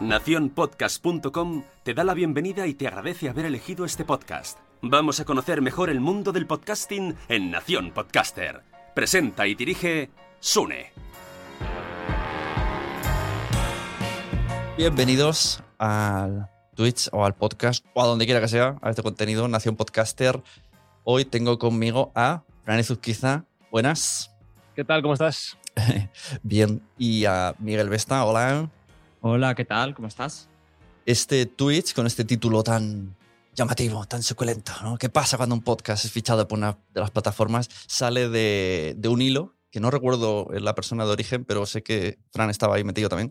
Naciónpodcast.com te da la bienvenida y te agradece haber elegido este podcast. Vamos a conocer mejor el mundo del podcasting en Nación Podcaster. Presenta y dirige Sune. Bienvenidos al Twitch o al podcast o a donde quiera que sea, a este contenido, Nación Podcaster. Hoy tengo conmigo a Fran Zuzquiza. Buenas. ¿Qué tal? ¿Cómo estás? Bien. Y a Miguel Vesta. Hola. Hola, ¿qué tal? ¿Cómo estás? Este Twitch con este título tan llamativo, tan suculento, ¿no? ¿Qué pasa cuando un podcast es fichado por una de las plataformas? Sale de, de un hilo, que no recuerdo la persona de origen, pero sé que Fran estaba ahí metido también.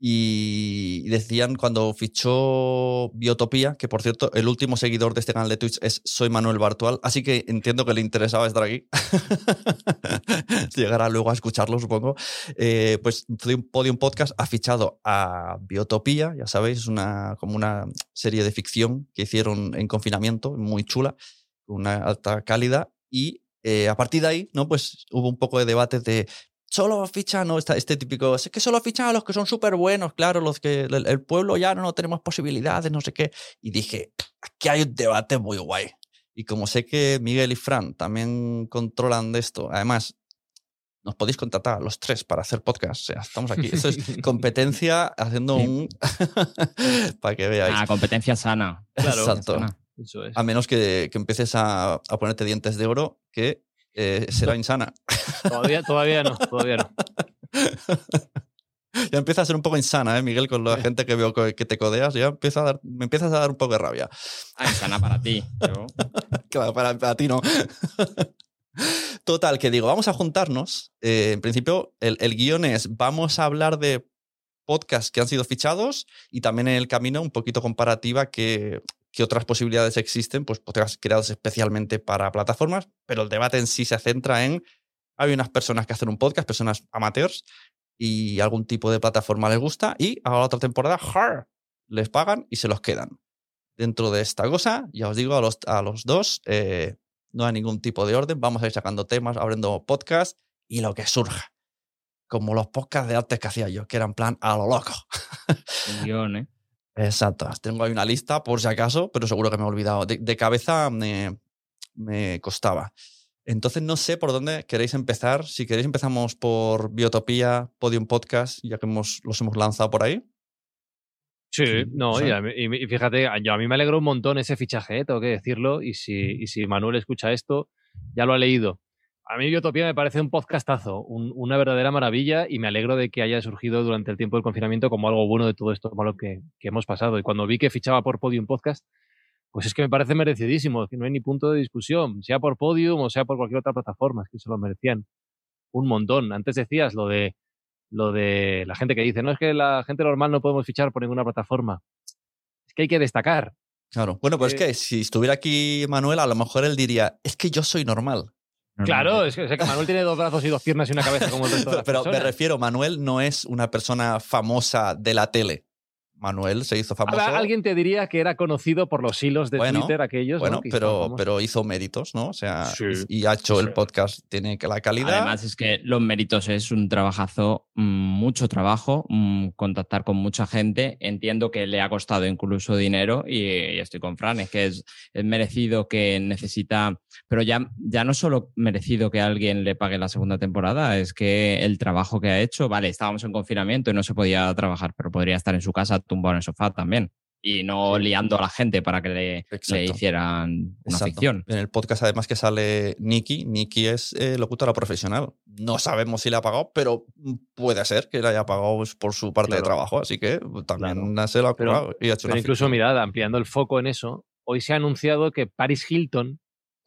Y decían cuando fichó Biotopía, que por cierto, el último seguidor de este canal de Twitch es Soy Manuel Bartual, así que entiendo que le interesaba estar aquí. Llegará luego a escucharlo, supongo. Eh, pues Podium Podcast ha fichado a Biotopía, ya sabéis, es una, como una serie de ficción que hicieron en confinamiento, muy chula, una alta cálida, y eh, a partir de ahí, ¿no? Pues hubo un poco de debate de solo fichan, ¿no? Este, típico, es que solo fichan a los que son súper buenos, claro, los que el, el, pueblo ya no, no tenemos posibilidades, no sé qué. Y dije, aquí hay un debate muy guay. Y como sé que Miguel y Fran también controlan de esto, además, nos podéis contratar los tres para hacer podcast. O sea, estamos aquí. Esto es competencia haciendo un. para que veáis. Ah, competencia sana. Claro, Exacto. Sana. Eso es. A menos que, que empieces a, a, ponerte dientes de oro, que eh, será insana. Todavía, todavía no, todavía no. ya empieza a ser un poco insana, ¿eh, Miguel? Con la gente que veo que te codeas, ya empieza a dar, me empiezas a dar un poco de rabia. Ah, insana para ti. Pero... claro, para, para, ti no. Total, que digo, vamos a juntarnos. Eh, en principio, el, el guion es, vamos a hablar de podcasts que han sido fichados y también en el camino un poquito comparativa que, que otras posibilidades existen, pues podcasts creados especialmente para plataformas, pero el debate en sí se centra en, hay unas personas que hacen un podcast, personas amateurs, y algún tipo de plataforma les gusta, y a la otra temporada, ¡har! les pagan y se los quedan. Dentro de esta cosa, ya os digo a los, a los dos, eh, no hay ningún tipo de orden, vamos a ir sacando temas, abriendo podcasts y lo que surja. Como los podcasts de antes que hacía yo, que eran plan a lo loco. Un ¿eh? Exacto. Tengo ahí una lista por si acaso, pero seguro que me he olvidado. De, de cabeza me, me, costaba. Entonces no sé por dónde queréis empezar. Si queréis empezamos por Biotopía, Podium Podcast, ya que hemos, los hemos lanzado por ahí. Sí, no, y, fíjate, yo, a mí me alegró un montón ese fichaje, ¿eh? tengo que decirlo, y si, y si Manuel escucha esto, ya lo ha leído. A mí Biotopía me parece un podcastazo, un, una verdadera maravilla y me alegro de que haya surgido durante el tiempo del confinamiento como algo bueno de todo esto malo que, que, hemos pasado. Y cuando vi que fichaba por Podium Podcast, pues es que me parece merecidísimo, que no hay ni punto de discusión, sea por Podium o sea por cualquier otra plataforma, es que se lo merecían un montón. Antes decías lo de, lo de la gente que dice, no es que la gente normal no podemos fichar por ninguna plataforma. Es que hay que destacar. Claro. Bueno, pues eh, es que si estuviera aquí Manuel, a lo mejor él diría, es que yo soy normal. Claro, es que, que, Manuel tiene dos brazos y dos piernas y una cabeza como el resto de las Pero me refiero, Manuel no es una persona famosa de la tele. Manuel se hizo famoso. Ahora, Alguien te diría que era conocido por los hilos de Bueno, Twitter aquellos. Bueno, pero, pero hizo méritos, ¿no? O sea, Sí. y ha hecho el podcast, tiene que la calidad. Además es que los méritos es un trabajazo, mucho trabajo, mm, contactar con mucha gente. Entiendo que le ha costado incluso dinero y, y estoy con Fran, es que es, es merecido que necesita, pero ya, ya no solo merecido que alguien le pague la segunda temporada, es que el trabajo que ha hecho, vale, estábamos en confinamiento y no se podía trabajar, pero podría estar en su casa tumbado en el sofá también. Y no liando a la gente para que le, le hicieran una Exacto. ficción. En el podcast, además, que sale Nikki. Nikki es eh, locutora profesional. No sabemos si le ha pagado, pero puede ser que le haya pagado pues, por su parte de Claro. trabajo. Así que pues, también se lo ha Pero- currado y ha hecho Pero una incluso, ficción. mirad, ampliando el foco en eso, hoy se ha anunciado que Paris Hilton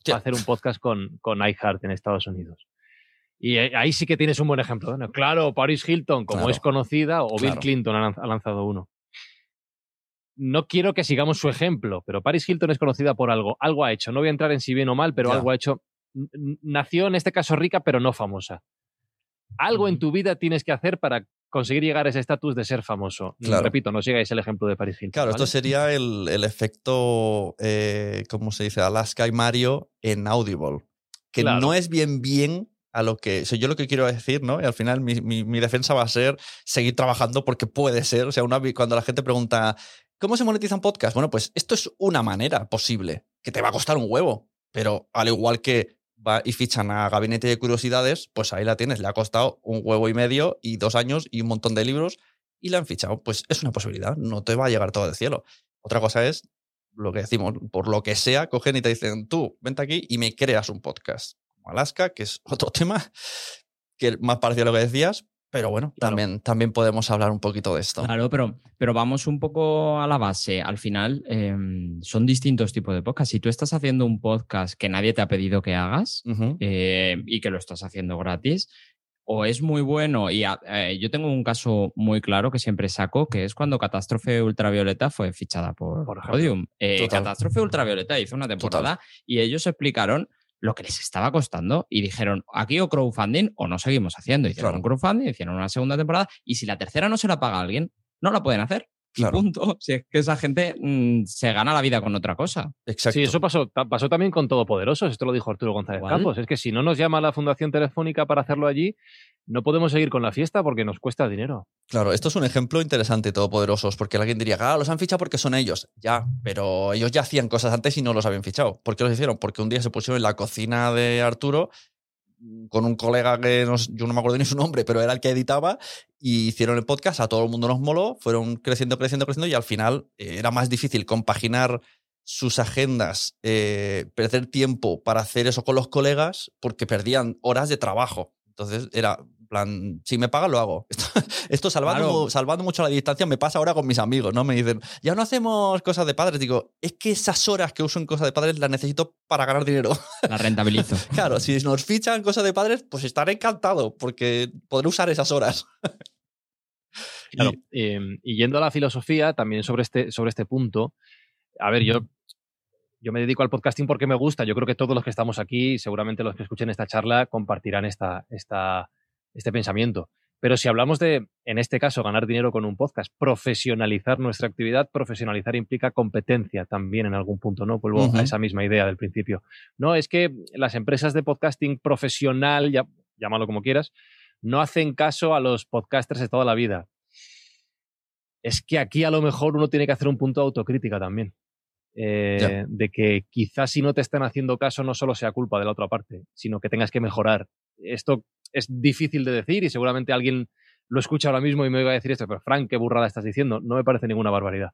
va a hacer un podcast con, con iHeart en Estados Unidos. Y eh, ahí sí que tienes un buen ejemplo. ¿no? Claro, Paris Hilton, como Claro. es conocida, o Bill Claro. Clinton ha lanzado uno. No quiero que sigamos su ejemplo, pero Paris Hilton es conocida por algo. Algo ha hecho. No voy a entrar en si bien o mal, pero Ya. algo ha hecho. Nació en este caso rica, pero no famosa. Algo en tu vida tienes que hacer para conseguir llegar a ese estatus de ser famoso. Claro. Repito, no sigáis el ejemplo de Paris Hilton. Claro, esto sería el, el efecto, eh, ¿cómo se dice? Alaska y Mario en Audible. Que Claro. no es bien bien a lo que. O sea, yo lo que quiero decir, ¿no? Y al final mi, mi- mi defensa va a ser seguir trabajando porque puede ser. O sea, una, cuando la gente pregunta, ¿cómo se monetiza un podcast? Bueno, pues esto es una manera posible, que te va a costar un huevo. Pero al igual que va y fichan a Gabinete de Curiosidades, pues ahí la tienes. Le ha costado un huevo y medio y dos años y un montón de libros y la han fichado. Pues es una posibilidad, no te va a llegar todo del cielo. Otra cosa es lo que decimos, por lo que sea, cogen y te dicen, tú, vente aquí y me creas un podcast. Como Alaska, que es otro tema, que más parecido a lo que decías, pero bueno, Claro. también, también podemos hablar un poquito de esto. Claro, pero, pero vamos un poco a la base. Al final, eh, son distintos tipos de podcasts. Si tú estás haciendo un podcast que nadie te ha pedido que hagas Ujú. eh, y que lo estás haciendo gratis, o es muy bueno, y a- eh, yo tengo un caso muy claro que siempre saco, que es cuando Catástrofe Ultravioleta fue fichada por, Por. Podium. Eh, Total. Catástrofe Ultravioleta hizo una temporada y ellos explicaron lo que les estaba costando y dijeron, aquí o crowdfunding o no seguimos haciendo. Hicieron Claro. un crowdfunding, hicieron una segunda temporada y si la tercera no se la paga alguien, no la pueden hacer. Y Claro. punto. Si es que esa gente mm, se gana la vida con otra cosa. Exacto. Sí, eso pasó, pasó también con Todopoderosos. Esto lo dijo Arturo González. Campos. Es que si no nos llama la Fundación Telefónica para hacerlo allí, no podemos seguir con la fiesta porque nos cuesta dinero. Claro, esto es un ejemplo interesante todopoderosos, porque alguien diría, ah, los han fichado porque son ellos. Ya, pero ellos ya hacían cosas antes y no los habían fichado. ¿Por qué los hicieron? Porque un día se pusieron en la cocina de Arturo mm, con un colega que yo no me acuerdo ni su nombre, pero era el que editaba, y hicieron el podcast, a todo el mundo nos moló, fueron creciendo, creciendo, creciendo, y al final eh, era más difícil compaginar sus agendas, eh, perder tiempo para hacer eso con los colegas, porque perdían horas de trabajo. Entonces era, plan, si me pagan, lo hago. Esto, esto salvando, Claro. salvando mucho la distancia me pasa ahora con mis amigos, ¿no? Me dicen, ya no hacemos cosas de padres. Digo, es que esas horas que uso en cosas de padres las necesito para ganar dinero. La rentabilizo. claro, si nos fichan cosas de padres, pues estaré encantado, porque podré usar esas horas. Claro, eh, y yendo a la filosofía, también sobre este, sobre este punto, a ver, yo, yo me dedico al podcasting porque me gusta. Yo creo que todos los que estamos aquí, seguramente los que escuchen esta charla, compartirán esta, esta, este pensamiento. Pero si hablamos de, en este caso, ganar dinero con un podcast, profesionalizar nuestra actividad, profesionalizar implica competencia también en algún punto, ¿no? Vuelvo a esa misma idea del principio. No, es que las empresas de podcasting profesional, ya, llámalo como quieras, no hacen caso a los podcasters de toda la vida. Es que aquí a lo mejor uno tiene que hacer un punto de autocrítica también. Eh, de que quizás si no te están haciendo caso no solo sea culpa de la otra parte, sino que tengas que mejorar. Esto es difícil de decir y seguramente alguien lo escucha ahora mismo y me va a decir esto, pero Frank, qué burrada estás diciendo. No me parece ninguna barbaridad.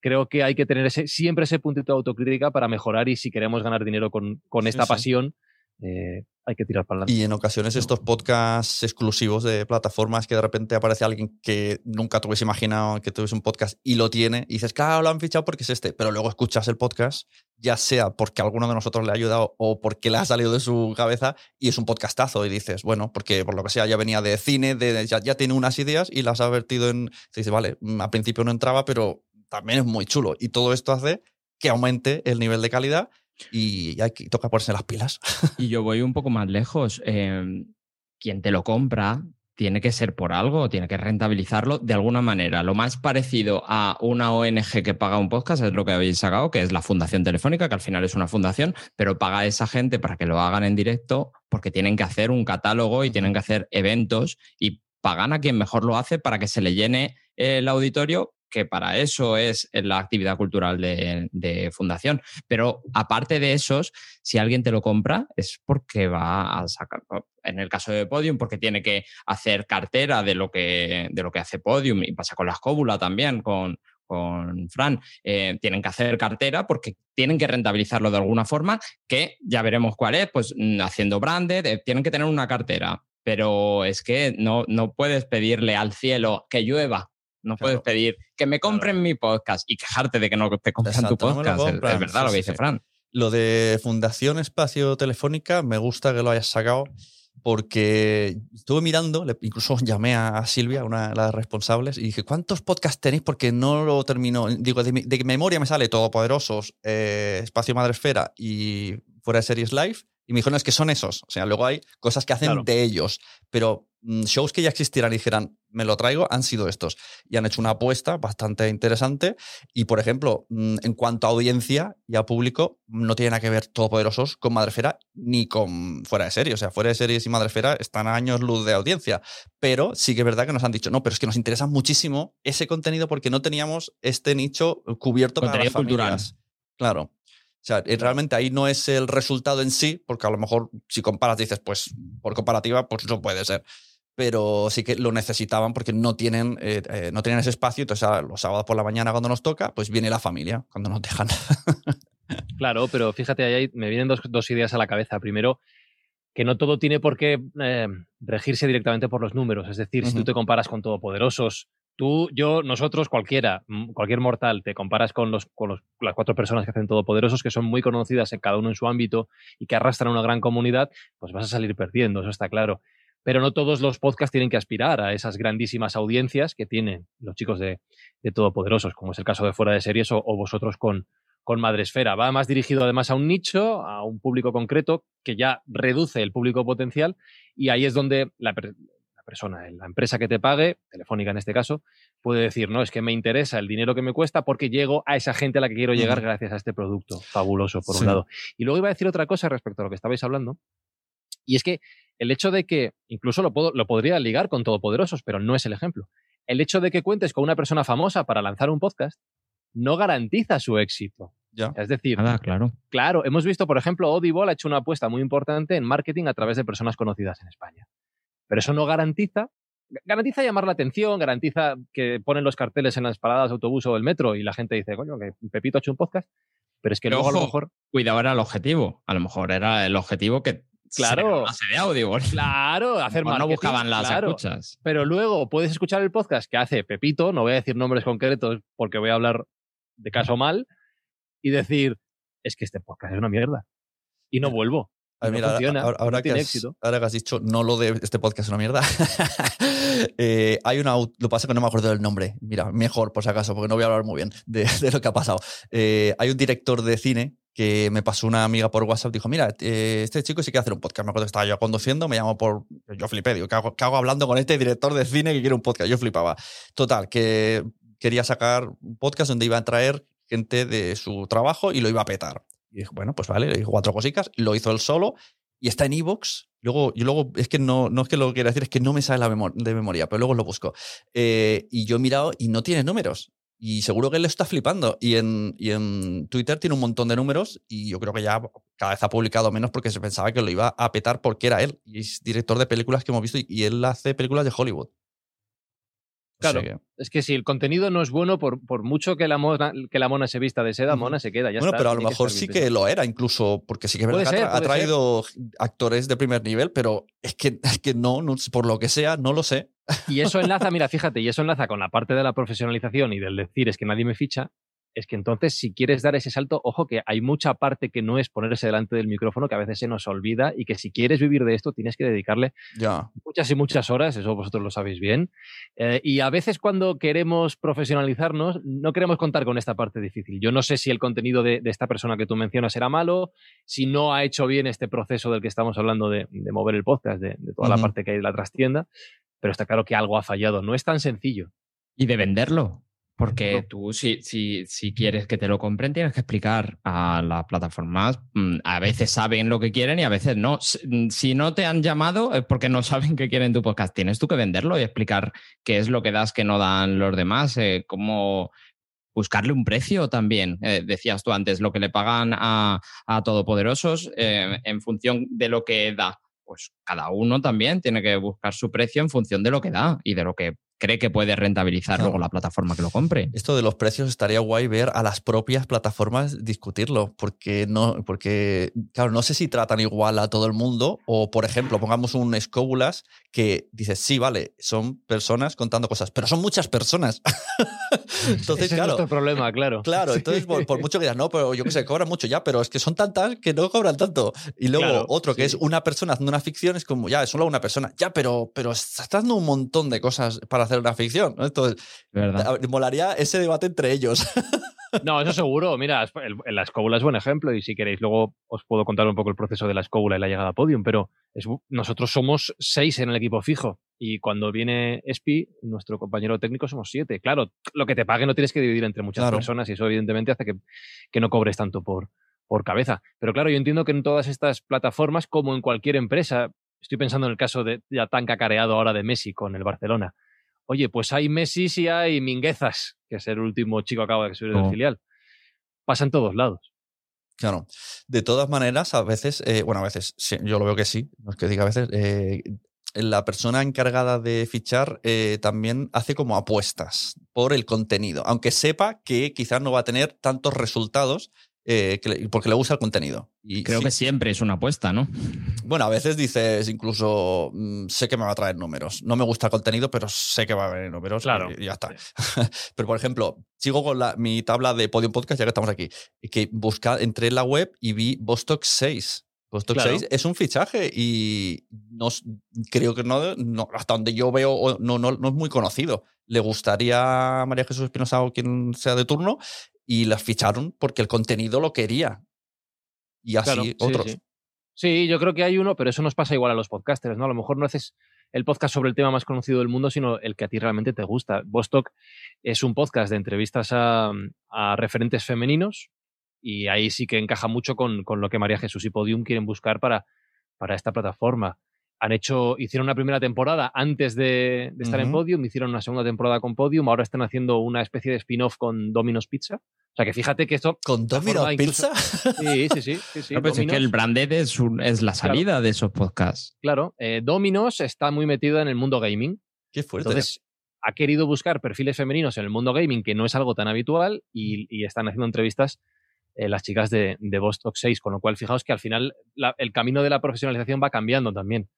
Creo que hay que tener ese, siempre ese puntito de autocrítica para mejorar y si queremos ganar dinero con, con esta sí. pasión, eh, hay que tirar para adelante. Y en ocasiones estos podcasts exclusivos de plataformas que de repente aparece alguien que nunca te hubiese imaginado que tuviese un podcast y lo tiene, y dices, claro, lo han fichado porque es este, pero luego escuchas el podcast, ya sea porque alguno de nosotros le ha ayudado o porque le ha salido de su cabeza y es un podcastazo y dices, bueno, porque por lo que sea ya venía de cine, de, ya, ya tiene unas ideas y las ha vertido en... Se dice, vale, mm, al principio no entraba, pero también es muy chulo. Y todo esto hace que aumente el nivel de calidad y hay que, toca ponerse las pilas. Y yo voy un poco más lejos. Eh, quien te lo compra tiene que ser por algo, tiene que rentabilizarlo de alguna manera. Lo más parecido a una ONG que paga un podcast es lo que habéis sacado, que es la Fundación Telefónica, que al final es una fundación, pero paga a esa gente para que lo hagan en directo porque tienen que hacer un catálogo y tienen que hacer eventos y pagan a quien mejor lo hace para que se le llene el auditorio que para eso es la actividad cultural de, fundación. Pero aparte de esos, si alguien te lo compra, es porque va a sacar, en el caso de Podium, porque tiene que hacer cartera de lo que, de lo que hace Podium y pasa con la escóbula también, con, con Fran, eh, tienen que hacer cartera porque tienen que rentabilizarlo de alguna forma, que ya veremos cuál es, pues mm, haciendo branded, eh, tienen que tener una cartera. Pero es que no, no puedes pedirle al cielo que llueva no puedes pedir que me compren mi podcast y quejarte de que no te compren tu podcast. es, verdad lo que dice Fran. Lo de Fundación Espacio Telefónica, me gusta que lo hayas sacado porque estuve mirando, incluso llamé a Silvia, una de las responsables, y dije, ¿cuántos podcasts tenéis? Porque no lo termino. Digo, de, memoria me sale Todopoderosos, eh, Espacio Madresfera y Fuera de Series Live. Y me dijo, no, es que son esos. O sea, luego hay cosas que hacen de ellos. Pero mm, shows que ya existieran y dijeran, me lo traigo, han sido estos. Y han hecho una apuesta bastante interesante. Y, por ejemplo, mm, en cuanto a audiencia y a público, no tiene nada que ver Todopoderosos con Madrefera ni con Fuera de Series. O sea, Fuera de Series y Madrefera están a años luz de audiencia. Pero sí que es verdad que nos han dicho, no, pero es que nos interesa muchísimo ese contenido porque no teníamos este nicho cubierto para las familias. Claro. O sea, realmente ahí no es el resultado en sí, porque a lo mejor si comparas dices, pues por comparativa, pues no puede ser. Pero sí que lo necesitaban porque no tienen, eh, eh, no tienen ese espacio. Entonces, los sábados por la mañana cuando nos toca, pues viene la familia cuando nos dejan. claro, pero fíjate, ahí me vienen dos, dos, ideas a la cabeza. Primero, que no todo tiene por qué eh, regirse directamente por los números. Es decir, si tú te comparas con todopoderosos, Tú, yo, nosotros, cualquiera, mm, cualquier mortal, te comparas con, los, con los, las cuatro personas que hacen Todopoderosos, que son muy conocidas en cada uno en su ámbito y que arrastran una gran comunidad, pues vas a salir perdiendo, eso está claro. Pero no todos los podcasts tienen que aspirar a esas grandísimas audiencias que tienen los chicos de, de Todopoderosos, como es el caso de Fuera de Series o, vosotros con, con Madresfera. Va más dirigido además a un nicho, a un público concreto, que ya reduce el público potencial y ahí es donde la, persona, la empresa que te pague, Telefónica en este caso, puede decir, no, es que me interesa el dinero que me cuesta porque llego a esa gente a la que quiero llegar gracias a este producto. Fabuloso, por un lado. Y luego iba a decir otra cosa respecto a lo que estabais hablando, y es que el hecho de que, incluso lo, puedo, lo podría ligar con Todopoderosos, pero no es el ejemplo. El hecho de que cuentes con una persona famosa para lanzar un podcast no garantiza su éxito. Ya. Es decir, claro. Claro, hemos visto, por ejemplo, Audible ha hecho una apuesta muy importante en marketing a través de personas conocidas en España. Pero eso no garantiza, garantiza llamar la atención, garantiza que ponen los carteles en las paradas de autobús o del metro y la gente dice, coño, que Pepito ha hecho un podcast. Pero es que luego a lo mejor. Cuidado era el objetivo. A lo mejor era el objetivo que Claro. de audio. Claro, hacer más. No buscaban las escuchas. Pero luego puedes escuchar el podcast que hace Pepito, no voy a decir nombres concretos porque voy a hablar de caso mal, y decir, es que este podcast es una mierda. Y no vuelvo ahora, que has, ahora, que has, dicho, no lo de este podcast es una mierda. Eh, hay una. Lo pasa que no me acuerdo del nombre. Mira, mejor por si acaso, porque no voy a hablar muy bien de, lo que ha pasado. Eh, hay un director de cine que me pasó una amiga por WhatsApp. Dijo: Mira, eh, este chico sí quiere hacer un podcast. Me acuerdo que estaba yo conduciendo, me llamó por. Yo flipé, digo, ¿qué hago, ¿qué hago hablando con este director de cine que quiere un podcast? Yo flipaba. Total, que quería sacar un podcast donde iba a traer gente de su trabajo y lo iba a petar. Y dije, bueno, pues vale, le cuatro cositas, lo hizo él solo y está en Evox. Luego, luego, es que no, no es que lo quiera decir, es que no me sale la de memoria, pero luego lo busco. Eh, y yo he mirado y no tiene números. Y seguro que él está flipando. Y en, y en Twitter tiene un montón de números y yo creo que ya cada vez ha publicado menos porque se pensaba que lo iba a petar porque era él. Y es director de películas que hemos visto y él hace películas de Hollywood. Claro, es que si el contenido no es bueno, por, por mucho que la, mona, que la mona se vista de seda, mona se queda. Ya bueno, pero a lo mejor sí que lo era, incluso, porque sí que ha traído actores de primer nivel, pero es que, es que no, no, por lo que sea, no lo sé. Y eso enlaza, mira, fíjate, y eso enlaza con la parte de la profesionalización y del decir es que nadie me ficha, es que entonces si quieres dar ese salto, ojo que hay mucha parte que no es ponerse delante del micrófono, que a veces se nos olvida y que si quieres vivir de esto tienes que dedicarle muchas y muchas horas, eso vosotros lo sabéis bien. Eh, y a veces cuando queremos profesionalizarnos, no queremos contar con esta parte difícil. Yo no sé si el contenido de, de esta persona que tú mencionas era malo, si no ha hecho bien este proceso del que estamos hablando de, de mover el podcast, de, de toda la parte que hay de la trastienda, pero está claro que algo ha fallado. No es tan sencillo. Y de venderlo. Porque tú, si, si, si quieres que te lo compren, tienes que explicar a las plataformas. mm, A veces saben lo que quieren y a veces no. Si mm, si no te han llamado es porque no saben qué quieren tu podcast. Tienes tú que venderlo y explicar qué es lo que das que no dan los demás, eh, cómo buscarle un precio también. Eh, decías tú antes, lo que le pagan a, a Todopoderosos eh, en función de lo que da. Pues cada uno también tiene que buscar su precio en función de lo que da y de lo que cree que puede rentabilizar Claro. luego la plataforma que lo compre. Esto de los precios estaría guay ver a las propias plataformas discutirlo, porque no, porque, claro, no sé si tratan igual a todo el mundo, o por ejemplo, pongamos un Escóbulas que dices, sí, vale, son personas contando cosas, pero son muchas personas. entonces, Ese es claro. nuestro problema, claro. Claro, entonces por, por mucho que digas, no, pero yo que sé, cobran mucho ya, pero es que son tantas que no cobran tanto. Y luego Claro, otro que sí. es una persona haciendo una ficción, es como, ya, es solo una persona. Ya, pero, pero estás dando un montón de cosas para hacer una ficción. ¿no? Entonces, ¿Verdad? molaría ese debate entre ellos. No, eso seguro. Mira, la escóbula es buen ejemplo y si queréis luego os puedo contar un poco el proceso de la escóbula y la llegada a podium, pero es nosotros somos seis en el equipo fijo y cuando viene Espi, nuestro compañero técnico, somos siete. Claro, lo que te pague no tienes que dividir entre muchas Claro. personas y eso evidentemente hace que, que no cobres tanto por, por cabeza. Pero claro, yo entiendo que en todas estas plataformas, como en cualquier empresa, estoy pensando en el caso de ya tan cacareado ahora de Messi con el Barcelona. Oye, pues hay Messi y hay Minguezas, que es el último chico que acaba de subir del Oh. filial. Pasa en todos lados. Claro. De todas maneras, a veces, eh, bueno, a veces, sí, yo lo veo que sí, no es que diga a veces, eh, la persona encargada de fichar eh, también hace como apuestas por el contenido, aunque sepa que quizás no va a tener tantos resultados eh, le- porque le gusta el contenido. Y Creo sí, que siempre es una apuesta, ¿no? Bueno, a veces dices incluso, mm, sé que me va a traer números. No me gusta el contenido, pero sé que va a haber números. Claro. Y ya está. pero, por ejemplo, sigo con la, mi tabla de Podium Podcast, ya que estamos aquí. Que busca, entré en la web y vi Vostok 6. Vostok Claro. 6 es un fichaje y no, creo que no, no- hasta donde yo veo, no, no, no es muy conocido. Le gustaría a María Jesús Espinosa o quien sea de turno y las ficharon porque el contenido lo quería. Y así Claro, sí, otros. Sí. Sí, yo creo que hay uno, pero eso nos pasa igual a los podcasters, ¿no? A lo mejor no haces el podcast sobre el tema más conocido del mundo, sino el que a ti realmente te gusta. Vostok es un podcast de entrevistas a, a referentes femeninos y ahí sí que encaja mucho con, con lo que María Jesús y Podium quieren buscar para, para esta plataforma. Han hecho, hicieron una primera temporada antes de, de estar en. Podium, hicieron una segunda temporada con Podium, ahora están haciendo una especie de spin-off con Domino's Pizza. O sea que fíjate que esto... ¿Con Domino's Pizza? Sí, sí, sí. sí, sí, No, pues es que el branded es, un- es la salida de esos podcasts. Claro, eh, Dominos está muy metida en el mundo gaming. Qué fuerte. Entonces, ha querido buscar perfiles femeninos en el mundo gaming, que no es algo tan habitual, y, y están haciendo entrevistas eh, las chicas de, de Vostok 6, con lo cual fijaos que al final la- el camino de la profesionalización va cambiando también.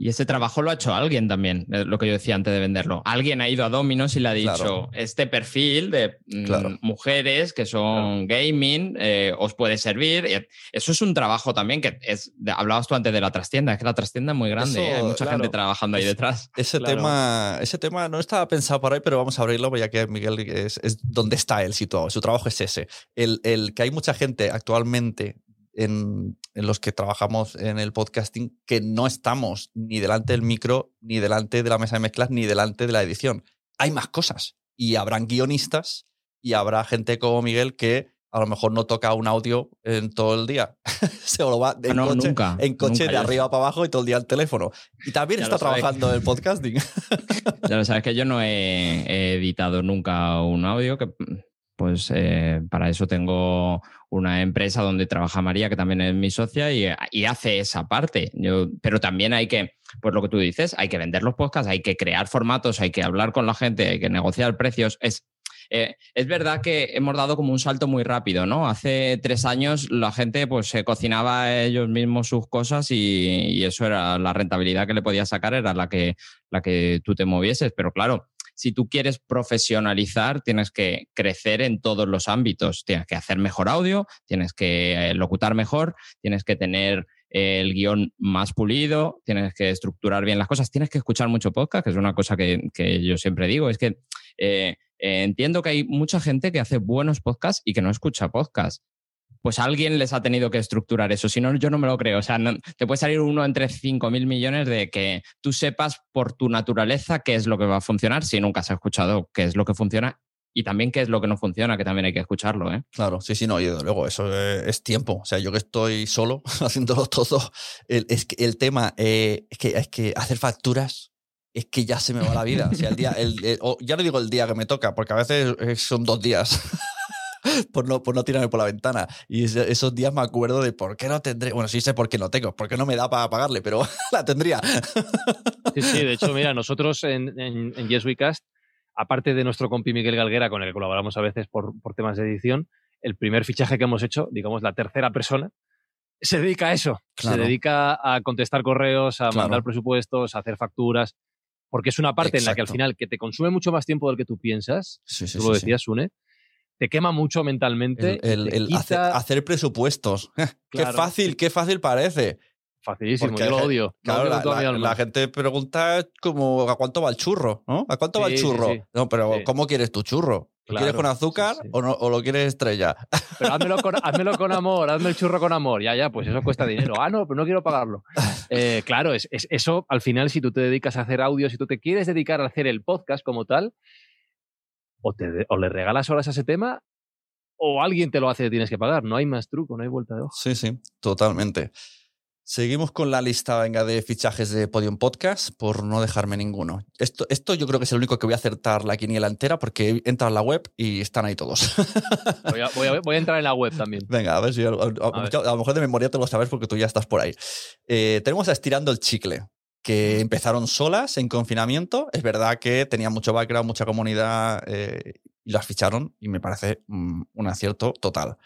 Y ese trabajo lo ha hecho alguien también, eh, lo que yo decía antes de venderlo. Alguien ha ido a Dominos y le ha dicho, Claro. este perfil de mm, Claro. mujeres que son gaming eh, os puede servir. Y Eso es un trabajo también que es, hablabas tú antes de la trastienda, es que la trastienda es muy grande, Eso, ¿eh? hay mucha claro. gente trabajando ahí Es- detrás. Ese, Claro. tema, ese tema no estaba pensado por ahí, pero vamos a abrirlo, ya que Miguel es, es donde está él situado. Su trabajo es ese. El, el que hay mucha gente actualmente en, en los que trabajamos en el podcasting que no estamos ni delante del micro, ni delante de la mesa de mezclas, ni delante de la edición. Hay más cosas. Y habrán guionistas y habrá gente como Miguel que a lo mejor no toca un audio en todo el día. Se lo va en Ah, no, coche, nunca, en coche nunca, de arriba para abajo y todo el día al teléfono. Y también Ya está trabajando en el podcasting. Ya lo sabes que yo no he, he editado nunca un audio, que pues eh, para eso tengo una empresa donde trabaja María, que también es mi socia, y, y hace esa parte. Yo, pero también hay que, pues lo que tú dices, hay que vender los podcasts, hay que crear formatos, hay que hablar con la gente, hay que negociar precios. Es, eh, es verdad que hemos dado como un salto muy rápido, ¿no? Hace tres años la gente pues se cocinaba ellos mismos sus cosas y, y eso era la rentabilidad que le podías sacar, era la que, la que tú te movieses. Pero claro, si tú quieres profesionalizar, tienes que crecer en todos los ámbitos. Tienes que hacer mejor audio, tienes que eh, locutar mejor, tienes que tener eh, el guion más pulido, tienes que estructurar bien las cosas, tienes que escuchar mucho podcast, que es una cosa que, que yo siempre digo, es que eh, entiendo que hay mucha gente que hace buenos podcasts y que no escucha podcasts pues alguien les ha tenido que estructurar eso. Si no, yo no me lo creo. O sea, te puede salir uno entre 5 mil millones de que tú sepas por tu naturaleza qué es lo que va a funcionar si nunca has escuchado qué es lo que funciona y también qué es lo que no funciona, que también hay que escucharlo. ¿eh? Claro, sí, sí, no, y luego eso es, tiempo. O sea, yo que estoy solo haciéndolo todo, el, es que el tema eh, es, que, es que hacer facturas es que ya se me va la vida. O sea, el día, el, ya no digo el día que me toca, porque a veces son dos días. por, no, por no tirarme por la ventana. Y esos días me acuerdo de por qué no tendré. Bueno, sí sé por qué no tengo, porque no me da para pagarle, pero la tendría. sí, sí, de hecho, mira, nosotros en, en, en Yes We Cast, aparte de nuestro compi Miguel Galguera, con el que colaboramos a veces por, por temas de edición, el primer fichaje que hemos hecho, digamos, la tercera persona, se dedica a eso. Se dedica a contestar correos, a mandar presupuestos, a hacer facturas, porque es una parte en la que al final que te consume mucho más tiempo del que tú piensas, sí, sí, tú lo decías, Sune, te quema mucho mentalmente. El, hacer, presupuestos. qué fácil, qué fácil parece. Facilísimo, yo lo odio. la, gente pregunta como ¿a cuánto va el churro? ¿no? ¿A cuánto va el churro? No, pero ¿cómo quieres tu churro? ¿Lo quieres con azúcar o, no, o, lo quieres estrella? Pero házmelo con, con, amor, hazme el churro con amor. Ya, ya, pues eso cuesta dinero. Ah, no, pero no quiero pagarlo. Eh, claro, es, eso al final, si tú te dedicas a hacer audio, si tú te quieres dedicar a hacer el podcast como tal, o, te, o le regalas horas a ese tema o alguien te lo hace y tienes que pagar. No hay más truco, no hay vuelta de hoja. Sí, sí, totalmente. Seguimos con la lista venga, de fichajes de Podium Podcast por no dejarme ninguno. Esto, esto yo creo que es el único que voy a acertar la quiniela entera porque entra en la web y están ahí todos. Voy a, voy a, entrar en la web también. Venga, a ver si a, lo mejor de memoria te lo sabes porque tú ya estás por ahí. Eh, tenemos a Estirando el Chicle que empezaron solas en confinamiento. Es verdad que tenían mucho background, mucha comunidad eh, y las ficharon y me parece mm, un acierto total.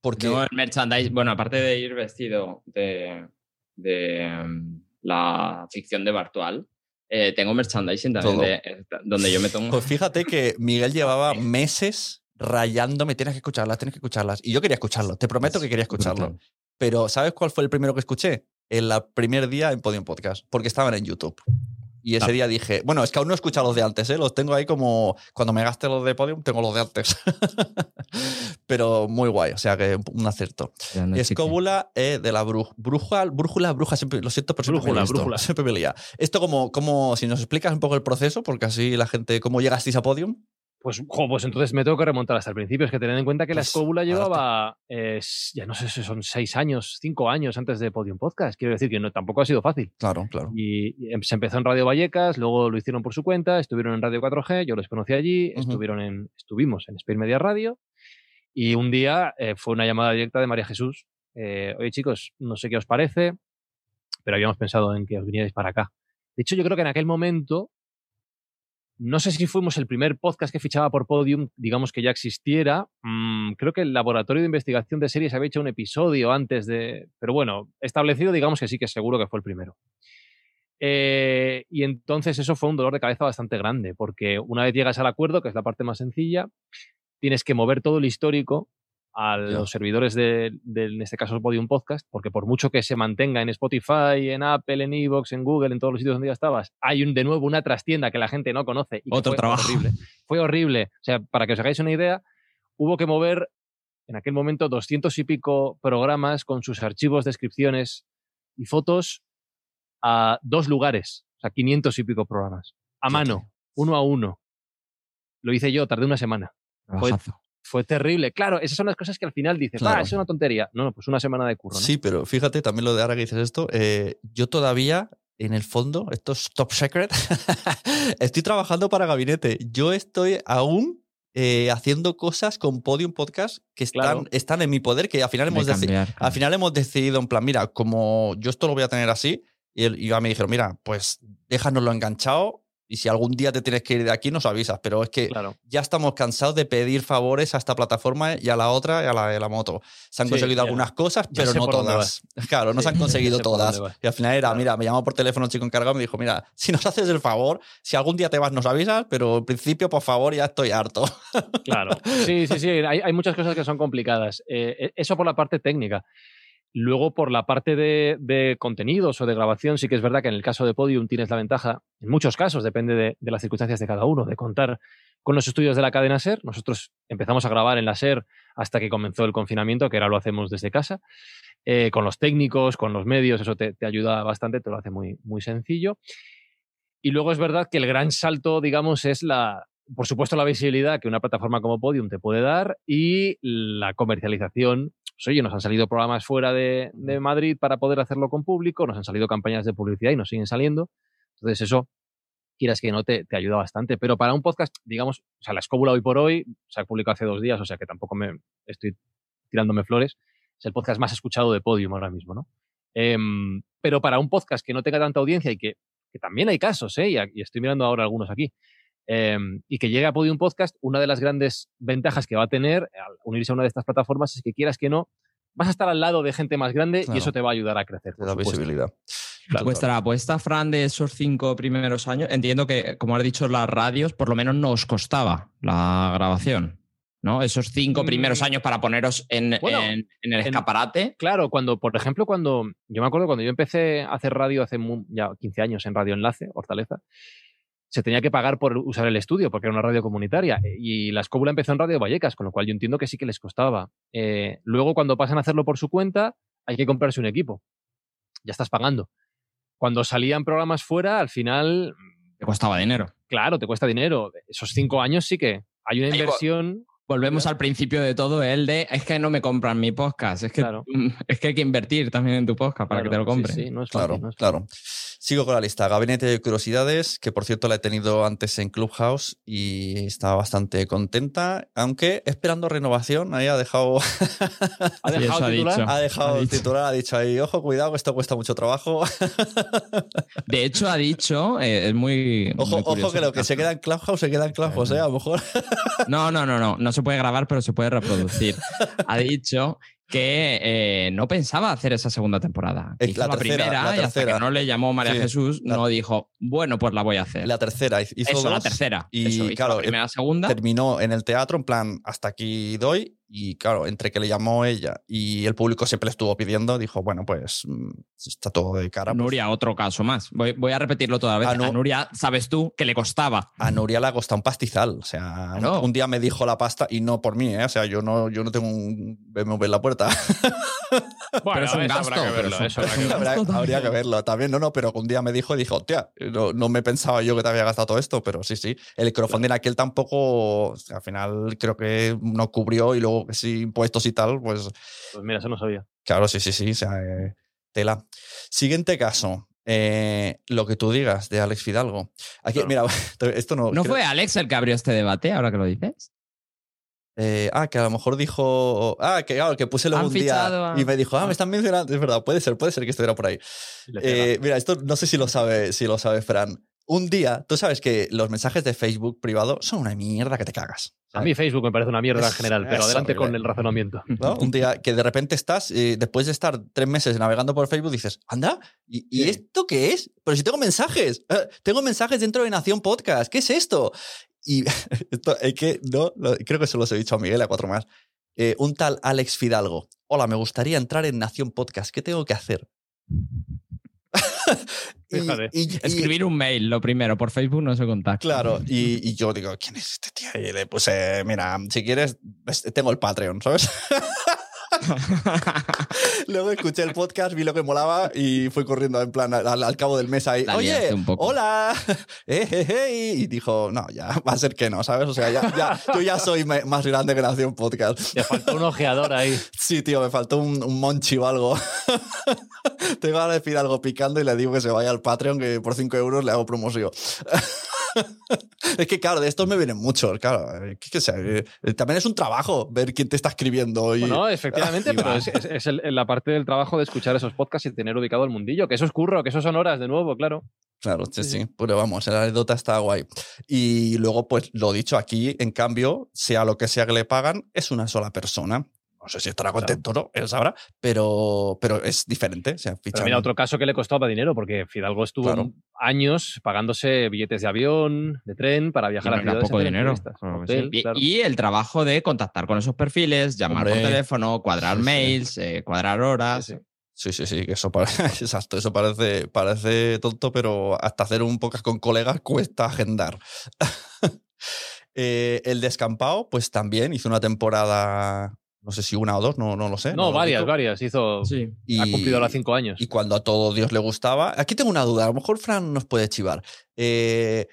Porque... el merchandise, bueno, aparte de ir vestido de, mm, la ficción de Bartual, eh, tengo merchandising también donde yo me tomo. Pues fíjate que Miguel llevaba meses rayándome, tienes que escucharlas, tienes que escucharlas. Y yo quería escucharlo, te prometo que quería escucharlo. Pero ¿sabes cuál fue el primero que escuché? El primer día en Podium Podcast, porque estaban en YouTube. Y ese ah. día dije, bueno, es que aún no he escuchado los de antes, ¿eh? los tengo ahí como cuando me gaste los de Podium, tengo los de antes. Pero muy guay, o sea que un acierto. Escóbula eh, de la brújula, brújula, bruja, siempre, lo siento, pero brújula, brújula. siempre me lía. Esto como, como, si nos explicas un poco el proceso, porque así la gente, ¿cómo llegasteis a Podium? Pues, pues entonces me tengo que remontar hasta el principio. Es que tened en cuenta que la pues, escóbula llevaba, ya no sé si son seis años, cinco años antes de Podium Podcast. Quiero decir que no, tampoco ha sido fácil. Claro, claro. Y, em, se empezó en Radio Vallecas, luego lo hicieron por su cuenta, estuvieron en Radio 4G, yo los conocí allí, estuvieron en, estuvimos en Spain Media Radio. Y un día eh, fue una llamada directa de María Jesús. Eh, Oye, chicos, no sé qué os parece, pero habíamos pensado en que os vinierais para acá. De hecho, yo creo que en aquel momento no sé si fuimos el primer podcast que fichaba por Podium, digamos que ya existiera. Mm, creo que el Laboratorio de Investigación de Series había hecho un episodio antes de... Pero bueno, establecido digamos que sí que seguro que fue el primero. Eh, y entonces eso fue un dolor de cabeza bastante grande, porque una vez llegas al acuerdo, que es la parte más sencilla, tienes que mover todo el histórico a los servidores de, en este caso, Podium Podcast, porque por mucho que se mantenga en Spotify, en Apple, en Evox, en Google, en todos los sitios donde ya estabas, hay un, de nuevo una trastienda que la gente no conoce. Y Otro fue trabajo. Horrible. Fue horrible. O sea, para que os hagáis una idea, hubo que mover en aquel momento doscientos y pico programas con sus archivos, descripciones y fotos a dos lugares. O sea, 500 y pico programas. A mano, uno a uno. Lo hice yo, tardé una semana fue terrible. Claro, esas son las cosas que al final dices, ah, es una tontería. No, pues una semana de curro. Sí, pero fíjate también lo de ahora que dices esto, eh, yo todavía, en el fondo, esto es top secret, estoy trabajando para gabinete. Yo estoy aún eh, haciendo cosas con Podium Podcast que están, están en mi poder, que al final, hemos al final hemos decidido, en plan, mira, como yo esto lo voy a tener así, y, y me dijeron, mira, pues déjanoslo enganchado Y si algún día te tienes que ir de aquí, nos avisas. Pero es que ya estamos cansados de pedir favores a esta plataforma y a la otra y a la de la moto. Se han Sí, conseguido ya- algunas cosas, pero no todas. Claro, no se han conseguido todas. Y al final era, mira, me llamó por teléfono un chico encargado y me dijo, mira, si nos haces el favor, si algún día te vas, nos avisas, pero en principio, por favor, ya estoy harto. Claro, sí, sí, sí. Hay, hay muchas cosas que son complicadas. Eh, eso por la parte técnica. Luego, por la parte de, contenidos o de grabación, sí que es verdad que en el caso de Podium tienes la ventaja, en muchos casos, depende de, de las circunstancias de cada uno, de contar con los estudios de la cadena SER. Nosotros empezamos a grabar en la SER hasta que comenzó el confinamiento, que ahora lo hacemos desde casa, eh, con los técnicos, con los medios, eso te, te ayuda bastante, te lo hace muy, muy sencillo. Y luego es verdad que el gran salto, digamos, es la, por supuesto, la visibilidad que una plataforma como Podium te puede dar y la comercialización. Pues, oye, nos han salido programas fuera de, de Madrid para poder hacerlo con público, nos han salido campañas de publicidad y nos siguen saliendo. Entonces, eso, quieras que no, te, te ayuda bastante. Pero para un podcast, digamos, o sea, la escóbula hoy por hoy se ha publicado hace dos días, o sea que tampoco me estoy tirándome flores. Es el podcast más escuchado de Podium ahora mismo, ¿no? Em, pero para un podcast que no tenga tanta audiencia y que, que también hay casos, ¿eh? y estoy mirando ahora algunos aquí, em, y que llegue a Podium Podcast, una de las grandes ventajas que va a tener al unirse a una de estas plataformas es que quieras que no, vas a estar al lado de gente más grande Claro. y eso te va a ayudar a crecer. por da visibilidad. Vuestra apuesta, Fran, de esos cinco primeros años, entiendo que, como has dicho, las radios por lo menos no os costaba la grabación, ¿no? Esos cinco primeros Mm. años para poneros en, Bueno, en- en el en- escaparate. Claro, cuando, por ejemplo, cuando yo me acuerdo cuando yo empecé a hacer radio hace ya 15 años en Radio Enlace, Hortaleza, se tenía que pagar por usar el estudio porque era una radio comunitaria y la escóbula empezó en Radio Vallecas, con lo cual yo entiendo que sí que les costaba. Eh, luego, cuando pasan a hacerlo por su cuenta, hay que comprarse un equipo. Ya estás pagando. Cuando salían programas fuera, al final, Te costaba dinero. claro, te cuesta dinero. Esos cinco años sí que hay una inversión. Volvemos al principio de todo, el de es que no me compran mi podcast, es que, Claro. es que hay que invertir también en tu podcast para que te lo Claro, sí, compren. sí, no es Claro, fácil, no es claro. Sigo con la lista. Gabinete de Curiosidades, que por cierto la he tenido antes en Clubhouse y estaba bastante contenta, aunque esperando renovación, ahí ha dejado, ¿Ha dejado ha titular? dicho. ha dejado Ha el dicho. titular, ha dicho ahí, ojo, cuidado, que esto cuesta mucho trabajo. De hecho, ha dicho, eh, es muy. Ojo, muy ojo que lo que se queda en Clubhouse se queda en Clubhouse, ¿eh? A lo mejor. No, no, no, no. No se puede grabar, pero se puede reproducir. Ha dicho que eh, no pensaba hacer esa segunda temporada. Es hizo la la, tercera, primera la y hasta tercera. que no le llamó María Sí, Jesús, la- no dijo, bueno, pues la voy a hacer. La tercera hizo eso, la tercera. Y eso, claro, la primera, segunda. terminó en el teatro, en plan, hasta aquí doy. Y claro, entre que le llamó ella y el público siempre le estuvo pidiendo, dijo, bueno, pues mm, está todo de cara. pues, Nuria, otro caso más. Voy, voy a repetirlo toda vez. A Nuria, sabes tú que le costaba. a Nuria le ha costado un pastizal. O sea, un- día me dijo la pasta y no por mí, ¿eh? O sea, yo no, yo no tengo un BMW en la puerta. Bueno, es un eso gasto, habrá que verlo, eso habrá que verlo. Habría- que también. verlo también. No, no, pero un día me dijo y dijo, hostia, no, no me pensaba yo que te había gastado todo esto, pero sí, sí. El crowdfunding aquel tampoco, o sea, al final creo que no cubrió y luego que impuestos y tal, pues Pues mira, eso no sabía. Claro, sí, sí, sí. O sea, eh, tela. Siguiente caso. eh, lo que tú digas de Alex Fidalgo. Aquí, mira, esto no. ¿No creo- fue Alex el que abrió este debate, ahora que lo dices? eh, ah, que a lo mejor dijo. Ah, que claro, que puse luego un día a- y me dijo, ah, me están mencionando. Es verdad, puede ser, puede ser que estuviera por ahí. Eh, mira, esto no sé si lo sabe, si lo sabe Fran. Un día, tú sabes que los mensajes de Facebook privado son una mierda que te cagas. A mí Facebook me parece una mierda en general, pero es adelante con el razonamiento. ¿no? Un día que de repente estás, eh, después de estar tres meses navegando por Facebook, dices, anda, ¿y, y Sí. esto qué es? Pero si tengo mensajes, eh, tengo mensajes dentro de Nación Podcast, ¿qué es esto? Y esto es que no, lo- creo que se los he dicho a Miguel a cuatro más. Eh, un tal Alex Fidalgo. Hola, me gustaría entrar en Nación Podcast. ¿Qué tengo que hacer? Y- Fíjate. y- y- Escribir un mail, lo primero, por Facebook no se contacta. Claro, y, y yo digo, ¿quién es este tío? Y le puse, mira, si quieres, tengo el Patreon, ¿sabes? Luego escuché el podcast, vi lo que molaba y fui corriendo en plan al, al cabo del mes ahí. La Oye, hola. Eh, eh, eh", y dijo, no, ya va a ser que no, ¿sabes? O sea, ya, ya, yo ya soy me- más grande que Nación Podcast. Te faltó un ojeador ahí. Sí, tío, me faltó un, un monchi o algo. Tengo ganas de decir algo picando y le digo que se vaya al Patreon, que por 5 euros le hago promoción. es que, claro, de estos me vienen muchos, claro. eh, que- que sea, también es un trabajo ver quién te está escribiendo. Y... Bueno, efectivamente, pero es, es- es el- la parte del trabajo de escuchar esos podcasts y tener ubicado el mundillo, que eso es curro, que eso son horas de nuevo, claro. Claro, sí, sí. Pero vamos, la anécdota está guay. Y luego, pues lo dicho, aquí, en cambio, sea lo que sea que le pagan, es una sola persona. No sé si estará contento o no, él sabrá, pero, pero es diferente. O sea, Pero mira, otro caso que le costaba dinero, porque Fidalgo estuvo Claro. años pagándose billetes de avión, de tren, para Y viajar no a ciudades. poco dinero. Hotel, sí. Y- claro. Y el trabajo de contactar con esos perfiles, llamar por teléfono, cuadrar Sí, sí. mails, eh, cuadrar horas. Sí, sí. Sí, sí, sí, que eso parece, exacto, eso parece, parece tonto, pero hasta hacer un podcast con colegas cuesta agendar. Eh, el descampado, pues también hizo una temporada, no sé si una o dos, no, no lo sé. No, lo varias, varias. Hizo, Sí. Y- Ha cumplido ahora cinco años. Y cuando a todo Dios le gustaba. Aquí tengo una duda, a lo mejor Fran nos puede chivar. Eh,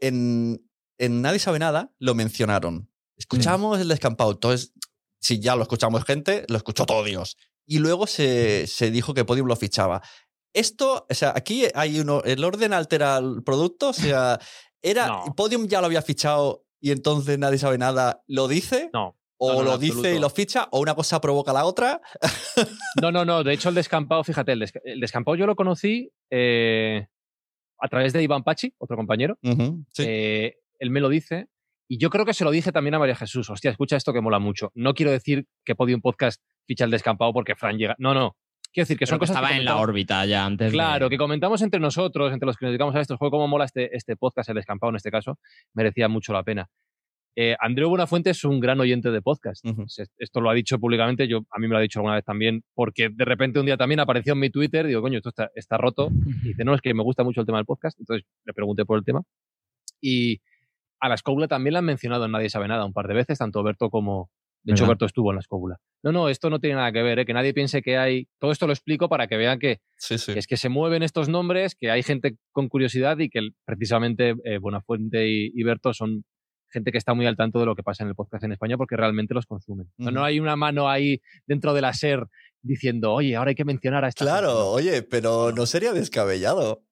en, en Nadie sabe nada lo mencionaron. Escuchamos el descampado. Entonces, si ya lo escuchamos gente, lo escuchó todo Dios. Y luego se, se dijo que Podium lo fichaba. Esto, o sea, aquí hay uno. ¿El orden altera el producto? O sea, ¿era No. Podium ya lo había fichado y entonces nadie sabe nada? ¿Lo dice? No. ¿O No, no, en lo dice y lo ficha? ¿O una cosa provoca la otra? No, no, no. De hecho, el descampado, fíjate, el, desca- el descampado yo lo conocí eh, a través de Iván Pachi, otro compañero. Sí. Eh, él me lo dice. Y yo creo que se lo dije también a María Jesús. Hostia, escucha esto que mola mucho. No quiero decir que Podium Podcast ficha el descampado porque Fran llega. No, no. Quiero decir que son Pero cosas que estaba en la órbita ya antes. de- Claro, que comentamos entre nosotros, entre los que nos dedicamos a esto, fue cómo mola este, este podcast, el descampado en este caso, merecía mucho la pena. Eh, Andreu Buenafuente es un gran oyente de podcast. Esto lo ha dicho públicamente, yo, a mí me lo ha dicho alguna vez también, porque de repente un día también apareció en mi Twitter, digo, coño, esto está, está roto. Y dice, no, es que me gusta mucho el tema del podcast, entonces le pregunté por el tema. Y a la Escóbula también la han mencionado en Nadie Sabe Nada un par de veces, tanto Berto como... De hecho, ¿Verdad? Berto estuvo en la Escóbula. No, no, esto no tiene nada que ver, ¿eh? que nadie piense que hay... Todo esto lo explico para que vean que Sí, sí. que es que se mueven estos nombres, que hay gente con curiosidad y que precisamente eh, Buenafuente y, y Berto son gente que está muy al tanto de lo que pasa en el podcast en España porque realmente los consumen. No, hay una mano ahí dentro de la SER diciendo, oye, ahora hay que mencionar a esta Claro, gente". oye, pero no sería descabellado.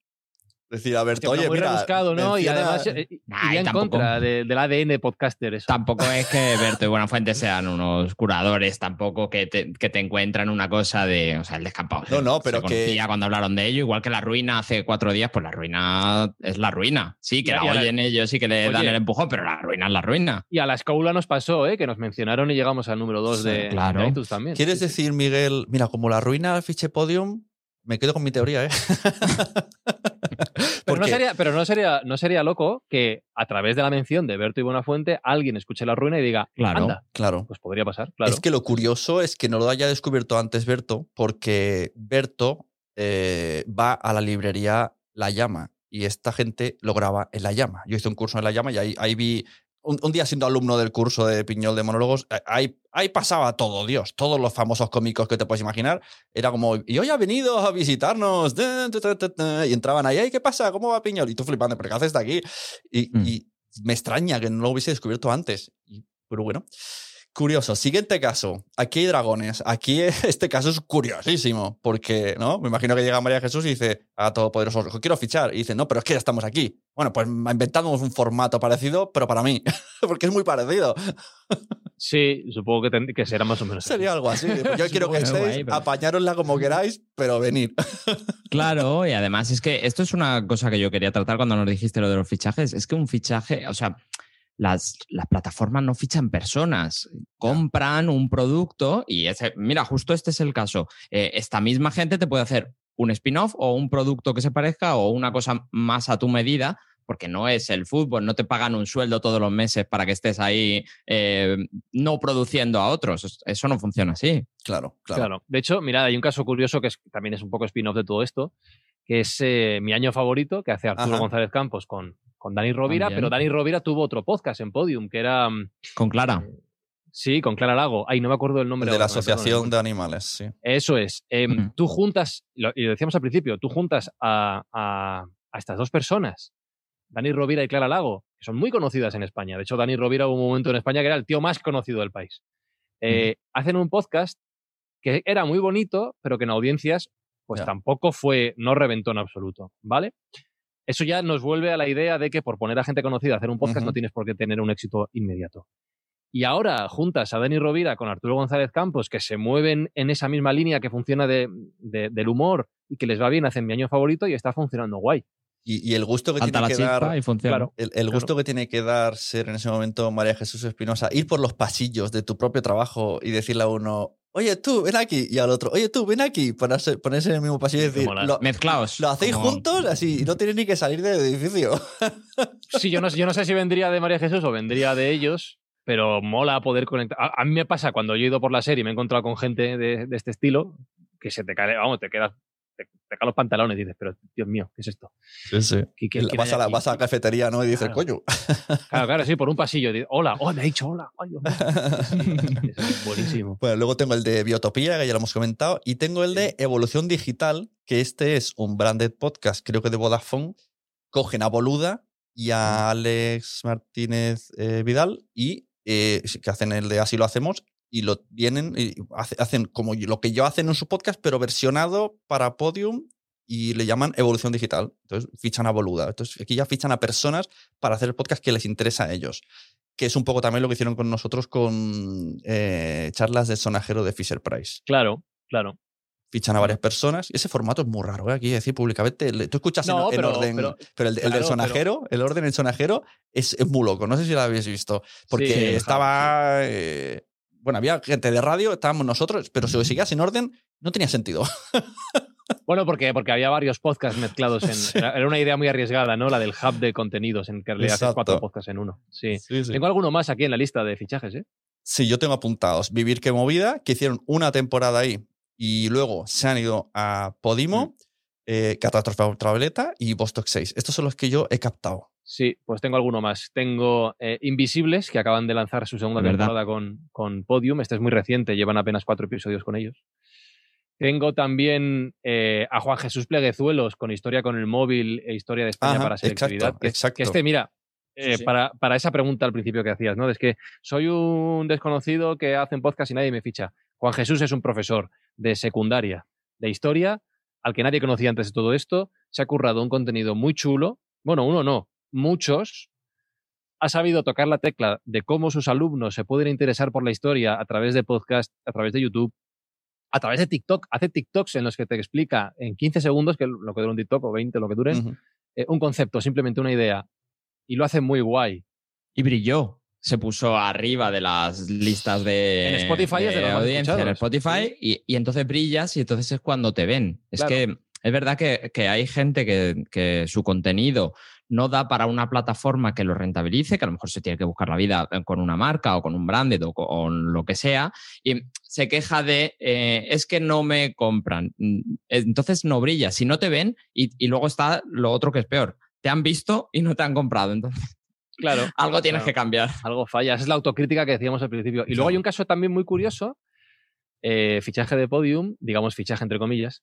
Decir, a ver, Hostia, oye, muy mira. rebuscado, ¿no? Y menciona- además eh, Nah, iría y en tampoco- contra de- del ADN podcaster eso. Tampoco es que Berto y Buenafuente sean unos curadores, tampoco que te, que te encuentran una cosa de. O sea, el descampado. No, no, se pero que- conocía cuando hablaron de ello, igual que la ruina hace cuatro días, pues la ruina es la ruina. Sí, que Y- la y a la- oyen ellos, sí que le dan Oye. el empujón, pero la ruina es la ruina. Y a la Escaula nos pasó, ¿eh? que nos mencionaron y llegamos al número 2 Sí, de, claro. de también. ¿Quieres Sí, sí. decir, Miguel, mira, como la ruina al fiche podium, me quedo con mi teoría, ¿eh? Pero, no sería, pero no sería, no sería loco que a través de la mención de Berto y Buenafuente alguien escuche la ruina y diga, Claro. anda, Claro. pues podría pasar, claro. Es que lo curioso es que no lo haya descubierto antes Berto, porque Berto eh, va a la librería La Llama y esta gente lo graba en La Llama. Yo hice un curso en La Llama y ahí, ahí vi, un, un día siendo alumno del curso de Piñol de Monólogos, eh, ahí, ahí pasaba todo, Dios, todos los famosos cómicos que te puedes imaginar. Era como, y hoy ha venido a visitarnos, da, da, da, da, da", y entraban ahí, "Ay, ¿qué pasa? ¿Cómo va Piñol? Y tú flipando, ¿pero qué haces de aquí? Y, Mm. y me extraña que no lo hubiese descubierto antes. Pero bueno. Curioso. Siguiente caso. Aquí hay dragones. Aquí este caso es curiosísimo. Porque, ¿no? Me imagino que llega María Jesús y dice a Todopoderoso, quiero fichar. Y dice, no, pero es que ya estamos aquí. Bueno, pues inventamos un formato parecido, pero para mí. porque es muy parecido. Sí, supongo que, ten- que será más o menos. así. Sería algo así. Pues yo quiero que estéis, guay, pero- apañárosla como queráis, pero venid. Claro, y además es que esto es una cosa que yo quería tratar cuando nos dijiste lo de los fichajes. Es que un fichaje, o sea, las, las plataformas no fichan personas, compran un producto y ese, mira, justo este es el caso. Eh, esta misma gente te puede hacer un spin-off o un producto que se parezca o una cosa más a tu medida. Porque no es el fútbol, no te pagan un sueldo todos los meses para que estés ahí eh, no produciendo a otros. Eso no funciona así. Claro, claro. Claro. De hecho, mirad, hay un caso curioso que es- también es un poco spin-off de todo esto, que es eh, mi año favorito, que hace Arturo Ajá. González Campos con, con Dani Rovira, También. pero Dani Rovira tuvo otro podcast en Podium, que era, mm, Con Clara. sí, con Clara Lago. Ay, no me acuerdo el nombre. de la ahora, Asociación de Animales, sí. Eso es. Em. Tú juntas, lo- y lo decíamos al principio, tú juntas a, a- a estas dos personas, Dani Rovira y Clara Lago, que son muy conocidas en España. De hecho, Dani Rovira hubo un momento en España que era el tío más conocido del país. Eh, Hacen un podcast que era muy bonito, pero que en audiencias, pues tampoco fue, no reventó en absoluto, ¿vale? eso ya nos vuelve a la idea de que por poner a gente conocida a hacer un podcast no tienes por qué tener un éxito inmediato. Y ahora juntas a Dani Rovira con Arturo González Campos, que se mueven en esa misma línea que funciona de, de- del humor y que les va bien, hacen mi año favorito y está funcionando guay. Y, y el gusto que tiene la que dar. y funciona. Claro. El, el gusto que tiene que dar ser en ese momento María Jesús Espinosa, ir por los pasillos de tu propio trabajo y decirle a uno, oye tú, ven aquí, y al otro, oye tú, ven aquí, ponerse, ponerse en el mismo pasillo y decir, lo, Mezclaos. lo hacéis como- juntos así, y no tenéis ni que salir del edificio. Sí, yo no, yo no sé si vendría de María Jesús o vendría de ellos, pero mola poder conectar. A, a mí me pasa cuando yo he ido por la serie y me he encontrado con gente de, de este estilo, que se te cae, vamos, te quedas, te, te caen los pantalones y dices, pero Dios mío, ¿qué es esto? Sí, sí. ¿Qué- qué- quién vas, a la, aquí? vas a la cafetería, ¿no? Y dices, Claro. coño. Claro, claro, sí, por un pasillo. y dices, hola, oh, me ha dicho hola. Ay, Dios mío. Eso es buenísimo. Bueno, luego tengo el de Biotopía, que ya lo hemos comentado, y tengo el de Evolución Digital, que este es un branded podcast, creo que de Vodafone. Cogen a Boluda y a Alex Martínez eh, Vidal y eh, que hacen el de Así lo hacemos y lo vienen y hace- hacen como lo que yo hacen en su podcast, pero versionado para Podium y le llaman Evolución Digital. Entonces fichan a Boluda. Entonces aquí ya fichan a personas para hacer el podcast que les interesa a ellos que es un poco también lo que hicieron con nosotros con eh, charlas del sonajero de Fisher Price. Claro, claro. Fichan a varias personas ese formato es muy raro, ¿eh? aquí decir públicamente. Tú escuchas en- No, en, pero- orden, pero- pero, el, el claro, del pero- sonajero, el orden en sonajero es, es muy loco. No sé si lo habéis visto. Porque Sí, estaba. eh, bueno, había gente de radio, estábamos nosotros, pero si lo seguías en orden, no tenía sentido. Bueno, porque, porque había varios podcasts mezclados en. Sí. Era una idea muy arriesgada, ¿no? La del hub de contenidos, en que le haces cuatro podcasts en uno. Sí. Sí, sí. Tengo alguno más aquí en la lista de fichajes, ¿eh? Sí, yo tengo apuntados. Vivir que movida, que hicieron una temporada ahí y luego se han ido a Podimo, eh, Catástrofe Ultravioleta y Vostok 6. Estos son los que yo he captado. Sí, pues tengo alguno más. Tengo eh, Invisibles, que acaban de lanzar su segunda verdad. temporada con, con Podium. Este es muy reciente, llevan apenas cuatro episodios con ellos. Tengo también eh, a Juan Jesús Pleguezuelos con Historia con el móvil e Historia de España Ajá, para Selectividad. exacto, exacto. que este, mira, eh, Sí, sí. Para, para esa pregunta al principio que hacías, ¿no? Es que soy un desconocido que hace un podcast y nadie me ficha. Juan Jesús es un profesor de secundaria, de historia, al que nadie conocía antes de todo esto. Se ha currado un contenido muy chulo. Bueno, uno no, muchos. Ha sabido tocar la tecla de cómo sus alumnos se pueden interesar por la historia a través de podcast, a través de YouTube, a través de TikTok. Hace TikToks en los que te explica en 15 segundos, que es lo que dura un TikTok, o 20, lo que duren, Ujú. eh, un concepto, simplemente una idea. Y lo hace muy guay. Y brilló. Se puso arriba de las listas de, En Spotify es de los audiencia, en. Spotify, y, y entonces brillas y entonces es cuando te ven. Es Claro. que es verdad que, que hay gente que, que su contenido no da para una plataforma que lo rentabilice, que a lo mejor se tiene que buscar la vida eh, con una marca o con un branded o con lo que sea, y se queja de eh, es que no me compran. Mm, Entonces no brilla. Si no te ven, y, y luego está lo otro que es peor. Te han visto y no te han comprado. Entonces, Claro. algo tienes Claro. que cambiar. Algo falla. Esa es la autocrítica que decíamos al principio. Y luego hay un caso también muy curioso, eh, fichaje de podium, digamos fichaje entre comillas,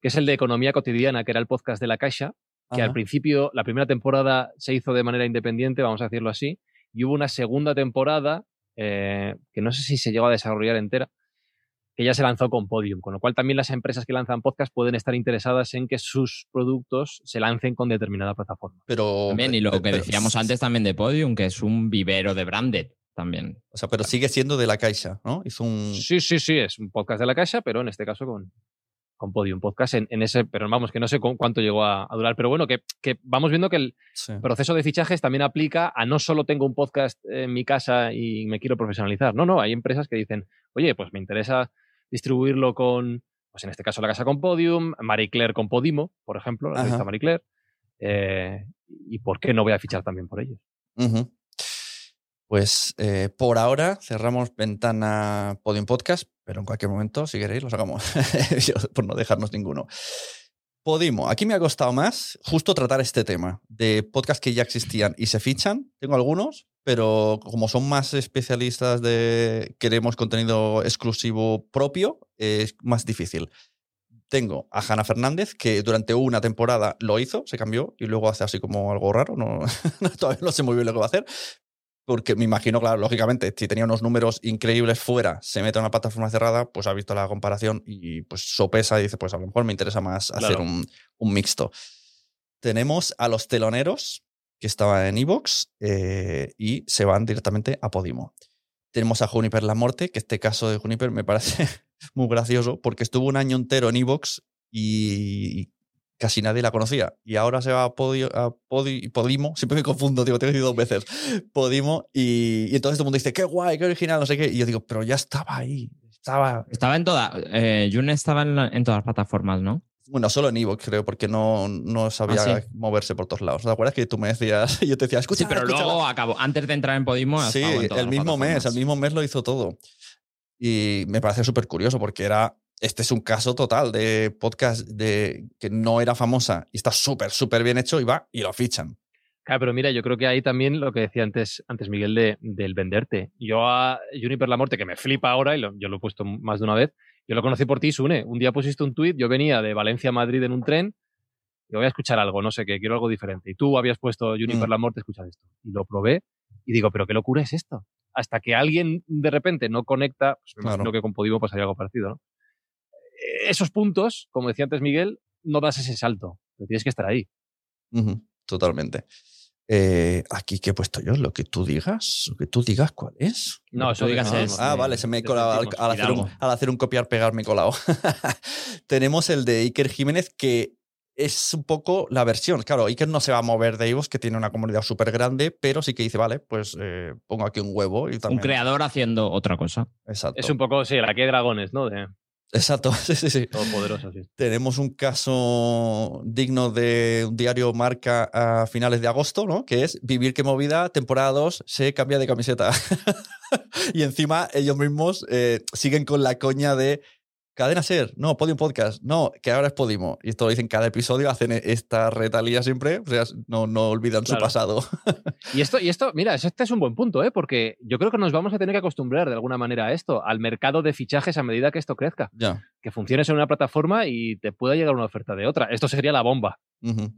que es el de Economía Cotidiana, que era el podcast de La Caixa, que al principio, la primera temporada se hizo de manera independiente, vamos a decirlo así, y hubo una segunda temporada eh, que no sé si se llegó a desarrollar entera, que ya se lanzó con Podium, con lo cual también las empresas que lanzan podcast pueden estar interesadas en que sus productos se lancen con determinada plataforma. Pero, También, y lo pero- que pero- decíamos antes también de Podium, que es un vivero de branded también. O sea, pero sigue siendo de la Caixa, ¿no? Hizo un. Sí, sí, sí, es un podcast de la Caixa, pero en este caso con, con Podium Podcast en, en ese, pero vamos, que no sé cu- cuánto llegó a, a durar, pero bueno, que, que vamos viendo que el Sí. proceso de fichajes también aplica a no solo tengo un podcast en mi casa y me quiero profesionalizar, no, no, hay empresas que dicen, oye, pues me interesa distribuirlo con, pues en este caso la casa con Podium, Marie Claire con Podimo, por ejemplo, la revista Marie Claire, eh, y por qué no voy a fichar también por ellos. Pues eh, por ahora cerramos ventana Podium Podcast, pero en cualquier momento, si queréis, lo sacamos. Por no dejarnos ninguno. Podimo, aquí me ha costado más justo tratar este tema de podcasts que ya existían y se fichan. Tengo algunos, pero como son más especialistas de queremos contenido exclusivo propio, es más difícil. Tengo a Hanna Fernández, que durante una temporada lo hizo, se cambió y luego hace así como algo raro. No, todavía no sé muy bien lo que va a hacer. Porque me imagino, claro, lógicamente, si tenía unos números increíbles fuera, se mete a una plataforma cerrada, pues ha visto la comparación y pues sopesa y dice, pues a lo mejor me interesa más hacer Claro. un, un mixto. Tenemos a los teloneros, que estaban en Evox, y se van directamente a Podimo. Tenemos a Juniper La Morte, que este caso de Juniper me parece muy gracioso, porque estuvo un año entero en Evox y casi nadie la conocía. Y ahora se va a, Podio, a Podimo, siempre me confundo, digo, tengo que decir dos veces, Podimo, y, entonces todo el mundo dice, qué guay, qué original, no sé qué. Y yo digo, pero ya estaba ahí. Estaba, estaba en todas. Eh, June estaba en, todas las plataformas, ¿no? Bueno, solo en Evox, creo, porque no, no sabía Ah, moverse por todos lados. ¿Te acuerdas que tú me decías? Yo te decía, escucha. Sí, pero luego acabó, antes de entrar en Podimo. Sí, el mismo mes, el mismo mes lo hizo todo. Y me parece súper curioso porque era este es un caso total de podcast de, que no era famosa y está súper, súper bien hecho y va y lo fichan. Claro, pero mira, yo creo que ahí también lo que decía antes, antes Miguel de, del venderte. Yo a Juniper La Morte, que me flipa ahora, y lo, yo lo he puesto más de una vez, yo lo conocí por ti, Sune. Un día pusiste un tuit, yo venía de Valencia a Madrid en un tren, y voy a escuchar algo, no sé qué, quiero algo diferente. Y tú habías puesto Juniper Mm. La Morte, escuchas esto. Y lo probé y digo, pero qué locura es esto. Hasta que alguien de repente no conecta, pues me imagino Claro. que con Podimo pasaría algo parecido, ¿no? Eh, Esos puntos, como decía antes Miguel, no das ese salto, tienes que estar ahí. Totalmente. Eh, aquí que he puesto yo, lo que tú digas, lo que tú digas, ¿cuál es? No, eso tú digas dijimos es- Ah, de- vale, se me he colado al, al hacer un, al hacer un copiar-pegar, me he colado. Tenemos el de Iker Jiménez, que es un poco la versión. Claro, Iker no se va a mover de Ivos, que tiene una comunidad súper grande, pero sí que dice, vale, pues eh, pongo aquí un huevo y Un también. creador haciendo otra cosa. Exacto. Es un poco, sí, la que hay dragones, ¿no? De Exacto, sí, sí, sí. todopoderoso, sí. Tenemos un caso digno de un diario marca a finales de agosto, ¿no? Que es Vivir que movida, temporada 2, se cambia de camiseta. y encima ellos mismos eh, siguen con la coña de Cadena Ser, no, Podium Podcast, no, que ahora es Podimo. Y esto lo dicen cada episodio, hacen esta retalía siempre, o sea, no, no olvidan su pasado. Y esto, y esto, mira, este es un buen punto, ¿eh? Porque yo creo que nos vamos a tener que acostumbrar de alguna manera a esto, al mercado de fichajes a medida que esto crezca. ya. Que funciones en una plataforma y te pueda llegar una oferta de otra. Esto sería la bomba.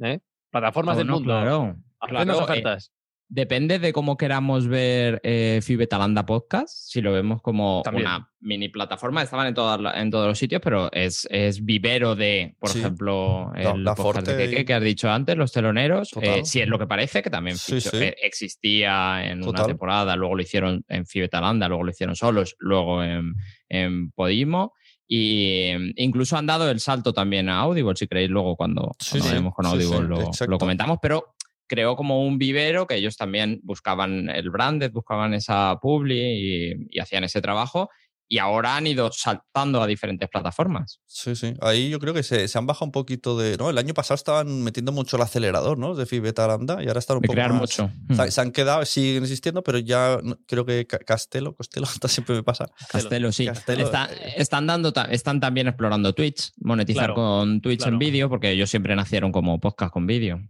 ¿eh? Plataformas del mundo. Claro, eh, ofertas. Depende de cómo queramos ver eh, Fibetalanda Podcast. Si lo vemos como También. una mini plataforma, estaban en, todas la- en todos los sitios, pero es, es vivero de, por Sí. ejemplo, La- el la podcast de Keke y- que has dicho antes, los teloneros. Eh, si es lo que parece, que también Sí, fichó- sí. eh, existía en una temporada, luego lo hicieron en Fibetalanda, luego lo hicieron solos, luego en, en Podimo. Y eh, incluso han dado el salto también a Audible, si queréis, luego cuando, Sí, cuando sí, hablemos con Audible sí, lo- lo comentamos, pero creó como un vivero que ellos también buscaban el branded, buscaban esa publi y, y hacían ese trabajo. Y ahora han ido saltando a diferentes plataformas. Sí, sí. Ahí yo creo que se, se han bajado un poquito de. ¿no? El año pasado estaban metiendo mucho el acelerador, ¿no? De Fibeta Lambda y ahora están un De poco. crear más- mucho. Se, se han quedado, siguen existiendo, pero ya creo que Ca- Castelo, Costello, hasta siempre me pasa. Castelo, sí. Castelo, Está- eh. están, dando, están también explorando Twitch, monetizar Claro, con Twitch claro. en vídeo, porque ellos siempre nacieron como podcast con vídeo.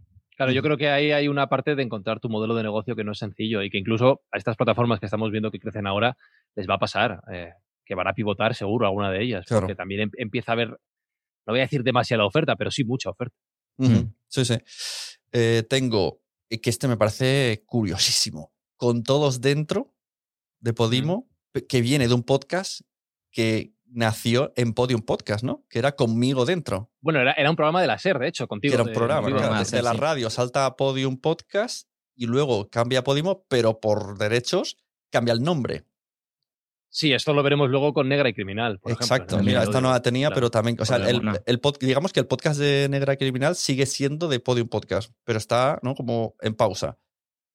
Claro, yo creo que ahí hay una parte de encontrar tu modelo de negocio que no es sencillo y que incluso a estas plataformas que estamos viendo que crecen ahora les va a pasar, eh, que van a pivotar seguro alguna de ellas, Claro. porque también em- empieza a haber, no voy a decir demasiada oferta, pero sí mucha oferta. Sí, sí. Eh, tengo eh, que este me parece curiosísimo. Con todos dentro de Podimo, que viene de un podcast que nació en Podium Podcast, ¿no? Que era conmigo dentro. Bueno, era, era un programa de la SER, de hecho, contigo. era un de- programa, contigo. claro, de, la sí. radio salta a Podium Podcast y luego cambia a Podimo, pero por derechos cambia el nombre. Sí, esto lo veremos luego con Negra y Criminal. por Exacto. Mira, esta no la tenía, Claro. pero también, o sea, el, buena. el pod- digamos que el podcast de Negra Criminal sigue siendo de Podium Podcast, pero está, ¿no? Como en pausa.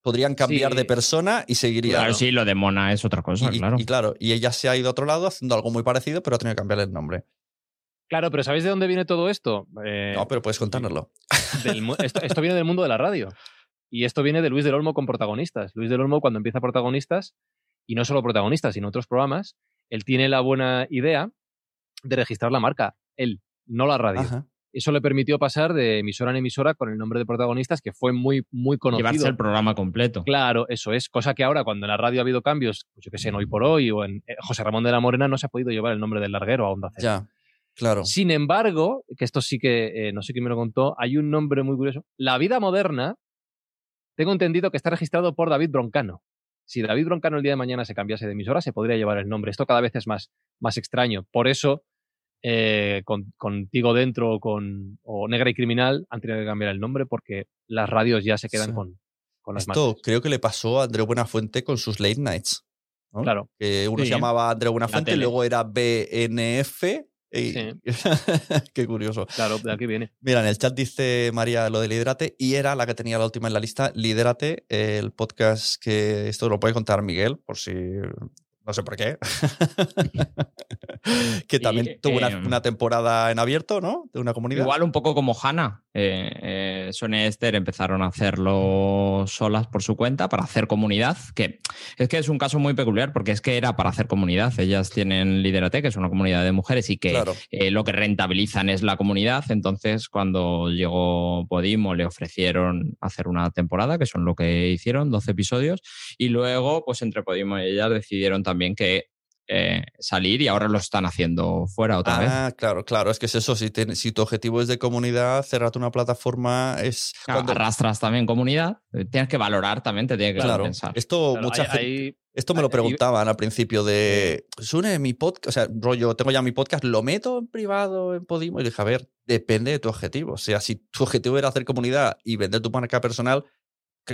Podrían cambiar Sí. de persona y seguiría. Claro, ¿no? sí, lo de Mona es otra cosa, y, claro. y claro, y ella se ha ido a otro lado haciendo algo muy parecido, pero ha tenido que cambiarle el nombre. Claro, pero ¿sabéis de dónde viene todo esto? Eh, No, pero puedes contárnoslo. del mu- esto, esto viene del mundo de la radio. Y esto viene de Luis del Olmo con protagonistas. Luis del Olmo, cuando empieza protagonistas, y no solo protagonistas, sino otros programas, él tiene la buena idea de registrar la marca. Él, no la radio. Ajá. Eso le permitió pasar de emisora en emisora con el nombre de protagonistas, que fue muy, muy conocido. Llevarse el programa completo. Claro, eso es. Cosa que ahora, cuando en la radio ha habido cambios, pues yo que sé, en Hoy por Hoy o en eh, José Ramón de la Morena, no se ha podido llevar el nombre del larguero a Onda Cero. Ya, claro. Sin embargo, que esto sí que, eh, no sé quién me lo contó, hay un nombre muy curioso. La vida moderna, tengo entendido que está registrado por David Broncano. Si David Broncano el día de mañana se cambiase de emisora, se podría llevar el nombre. Esto cada vez es más, más extraño. Por eso, eh, con, contigo dentro o con o Negra y Criminal han tenido que cambiar el nombre porque las radios ya se quedan Sí. con, con las Esto marcas. creo que le pasó a Andreu Buenafuente con sus late nights. ¿no? Claro. Que uno Sí. se llamaba Andreu Buenafuente, tele. luego era BNF. y- Sí. Qué curioso. Claro, de aquí viene. Mira, en el chat dice María lo de Lidérate y era la que tenía la última en la lista. Lidérate, el podcast que esto lo puede contar Miguel, por si. No sé por qué. que también Y, tuvo una, em, una temporada en abierto, ¿no? De una comunidad. Igual un poco como Hanna. Eh, eh, Esther empezaron a hacerlo solas por su cuenta para hacer comunidad, que es que es un caso muy peculiar porque es que era para hacer comunidad. Ellas tienen Liderate, que es una comunidad de mujeres y que Claro. eh, lo que rentabilizan es la comunidad. Entonces, cuando llegó Podimo, le ofrecieron hacer una temporada, que son lo que hicieron, 12 episodios, y luego, pues entre Podimo y ellas decidieron también que eh, salir y ahora lo están haciendo fuera otra vez. Ah, claro, claro. Es que es eso. Si, te- si tu objetivo es de comunidad, cerrarte una plataforma es. Claro, cuando- arrastras también comunidad, eh, tienes que valorar también, te tiene que Claro, pensar. esto Claro, mucha gente. Esto me lo preguntaban al principio de, Sune, mi podcast, o sea, rollo, tengo ya mi podcast, ¿lo meto en privado en Podimo? Y dije, a ver, depende de tu objetivo. O sea, si tu objetivo era hacer comunidad y vender tu marca personal,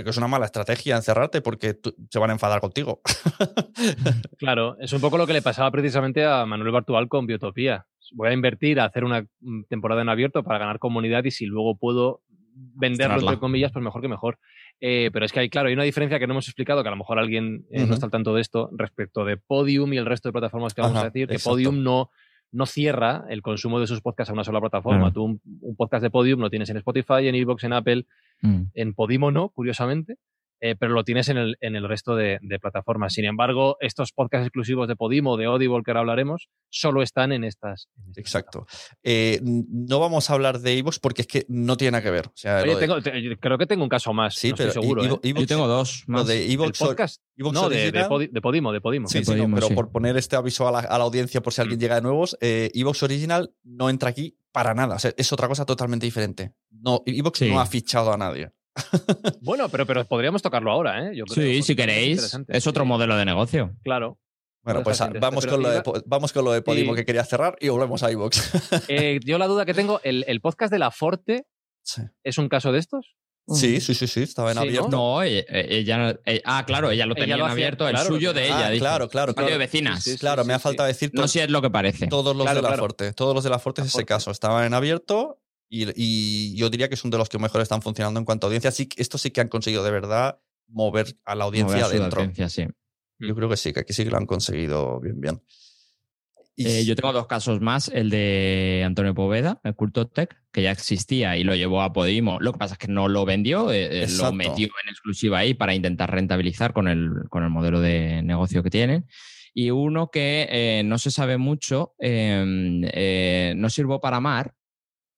que es una mala estrategia encerrarte porque tú- se van a enfadar contigo. Claro, es un poco lo que le pasaba precisamente a Manuel Bartual con Biotopía. Voy a invertir a hacer una mm, temporada en abierto para ganar comunidad y si luego puedo venderlo, entre comillas, pues mejor que mejor. Eh, pero es que hay, claro, hay una diferencia que no hemos explicado, que a lo mejor alguien eh, no está al tanto de esto, respecto de Podium y el resto de plataformas que vamos Ajá, a decir, que exacto. Podium no, no cierra el consumo de sus podcasts a una sola plataforma. Tú un, un podcast de Podium lo tienes en Spotify, en Evox, en Apple, Mm. en Podimo no, curiosamente, eh, pero lo tienes en el, en el resto de, de plataformas. Sin embargo, estos podcasts exclusivos de Podimo, de Audible, que ahora hablaremos, solo están en estas. en estas Exacto. Eh, no vamos a hablar de Evox porque es que no tiene nada que ver. O sea, Oye, lo de- tengo- te- creo que tengo un caso más. sí, no pero estoy seguro. ¿eh? Yo tengo dos lo más. de ¿El Evox, podcast? Evox no, de, de, de Podimo, de Podimo. Sí, De sí, no, Podimo, pero sí. por poner este aviso a la, a la audiencia por si alguien Mm. llega de nuevos, eh, Evox Original no entra aquí para nada. O sea, es otra cosa totalmente diferente. No, Evox Sí. no ha fichado a nadie. Bueno, pero, pero podríamos tocarlo ahora, ¿eh? Yo creo, Sí, si queréis, es otro Sí, modelo de negocio. Claro. Bueno, pues vamos con, lo de, vamos con lo de Podimo Sí. que quería cerrar y volvemos a Evox. Eh, yo la duda que tengo, ¿el, el podcast de La Forte sí. es un caso de estos? sí, sí, sí, sí, estaba en Sí, abierto. No, ella, ella- eh, ah, claro, ella lo Ella tenía en abierto, el claro, suyo lo de ella. Ah, dice. claro, claro, claro. de vecinas. Sí, sí, Claro, me ha sí. faltado decir No to- si es lo que parece. todos los Claro, de la claro. Forte. Todos los de la Forte es ese Forte. caso. Estaban en abierto y, y yo diría que es uno de los que mejor están funcionando en cuanto a audiencia. Sí, esto sí que han conseguido de verdad mover a la audiencia Mover a su adentro. audiencia, sí. Yo creo que sí, que aquí sí que lo han conseguido bien, bien. Y Eh, yo tengo dos casos más. El de Antonio Poveda, el Culto Tech, que ya existía y lo llevó a Podimo. Lo que pasa es que no lo vendió, eh, eh, lo metió en exclusiva ahí para intentar rentabilizar con el, con el modelo de negocio que tienen. Y uno que eh, no se sabe mucho, eh, eh, No Sirvo para Amar.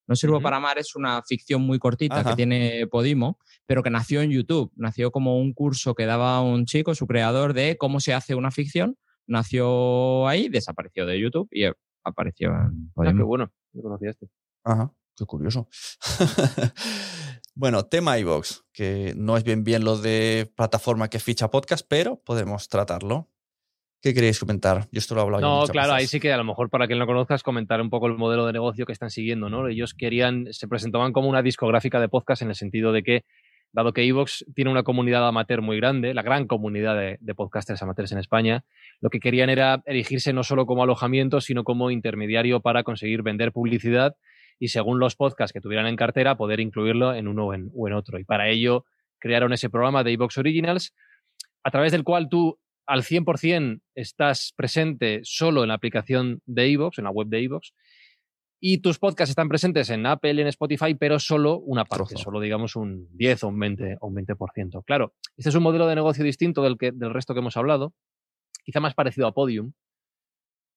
No Sirvo para Amar es una ficción muy cortita Ajá. que tiene Podimo, pero que nació en YouTube. Nació como un curso que daba un chico, su creador, de cómo se hace una ficción nació ahí, desapareció de YouTube y eh, apareció en Ah, qué Podimo. bueno. No conocía este. Ajá, qué curioso. bueno, tema iVox, que no es bien bien lo de plataforma que ficha podcast, pero podemos tratarlo. ¿Qué queréis comentar? Yo esto lo he hablado No, claro, ahí sí que a lo mejor para quien lo conozcas comentar un poco el modelo de negocio que están siguiendo, ¿no? Ellos querían, se presentaban como una discográfica de podcast en el sentido de que, dado que Evox tiene una comunidad amateur muy grande, la gran comunidad de, de podcasters amateurs en España, lo que querían era erigirse no solo como alojamiento, sino como intermediario para conseguir vender publicidad y según los podcasts que tuvieran en cartera, poder incluirlo en uno o en, o en otro. Y para ello crearon ese programa de Evox Originals, a través del cual tú al 100% estás presente solo en la aplicación de Evox, en la web de Evox, y tus podcasts están presentes en Apple, en Spotify, pero solo una parte, Trozo. solo digamos un 10 o un 20 o un 20%. Claro, este es un modelo de negocio distinto del, que, del resto que hemos hablado, quizá más parecido a Podium.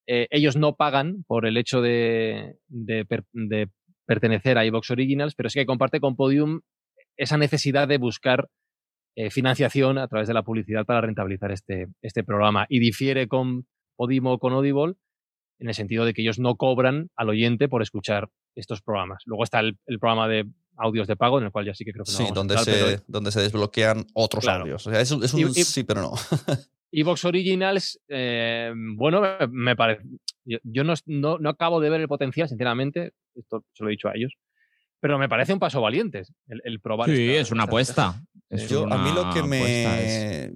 Eh, ellos no pagan por el hecho de, de per- de pertenecer a Evox Originals, pero sí que comparte con Podium esa necesidad de buscar eh, financiación a través de la publicidad para rentabilizar este, este programa. Y difiere con Podimo o con Audible en el sentido de que ellos no cobran al oyente por escuchar estos programas. Luego está el, el programa de audios de pago, en el cual ya sí que creo que no Sí, vamos a donde entrar, se, pero- donde se desbloquean otros Claro. audios. O sea, es, un- es un Y- y- sí, pero no. Evox Originals, eh, bueno, me parece. Yo, no, no, acabo de ver el potencial, sinceramente. Esto se lo he dicho a ellos. Pero me parece un paso valiente el, probar. Sí, es una apuesta. A mí lo que me.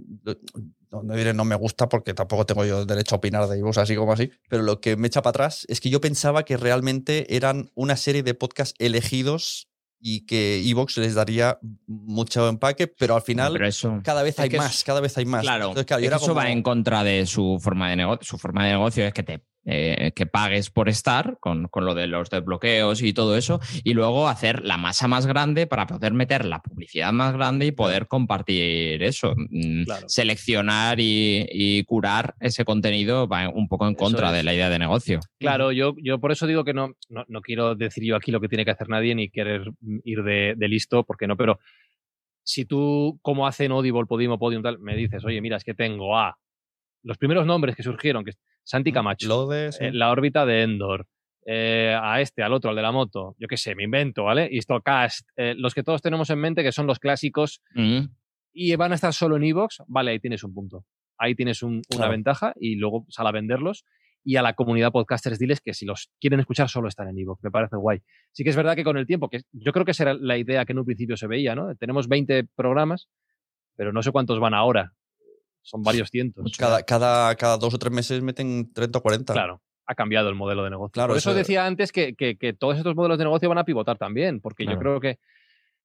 No, no, me gusta porque tampoco tengo yo derecho a opinar de Evox así como así. Pero lo que me echa para atrás es que yo pensaba que realmente eran una serie de podcasts elegidos y que Evox les daría mucho empaque, pero al final cada vez hay más, cada vez hay más. Claro, eso va en contra de su forma de negocio. Su forma de negocio es que te eh, que pagues por estar con, lo de los desbloqueos y todo eso, y luego hacer la masa más grande para poder meter la publicidad más grande y poder compartir eso. Mm, seleccionar y, curar ese contenido va un poco en contra de la idea de negocio. Claro, yo, yo por eso digo que no, no, quiero decir yo aquí lo que tiene que hacer nadie ni querer ir de, de listo, porque no, pero si tú, como hacen Audible, Podimo, Podium, tal, me dices, oye, mira, es que tengo a los primeros nombres que surgieron, que Santi Camacho, eh, la órbita de Endor, eh, a este, al otro, al de la moto, yo qué sé, me invento, ¿vale? Y Stocast, eh, los que todos tenemos en mente, que son los clásicos, y van a estar solo en Evox, vale, ahí tienes un punto. Ahí tienes una ventaja y luego sal a venderlos. Y a la comunidad podcasters diles que si los quieren escuchar solo están en Evox. Me parece guay. Sí que es verdad que con el tiempo, que yo creo que esa era la idea que en un principio se veía, ¿no? Tenemos 20 programas, pero no sé cuántos van ahora son varios cientos. Cada, cada, cada dos o tres meses meten 30 o 40. Claro, ha cambiado el modelo de negocio. Claro, Por eso, decía antes que, que, todos estos modelos de negocio van a pivotar también, porque yo creo que,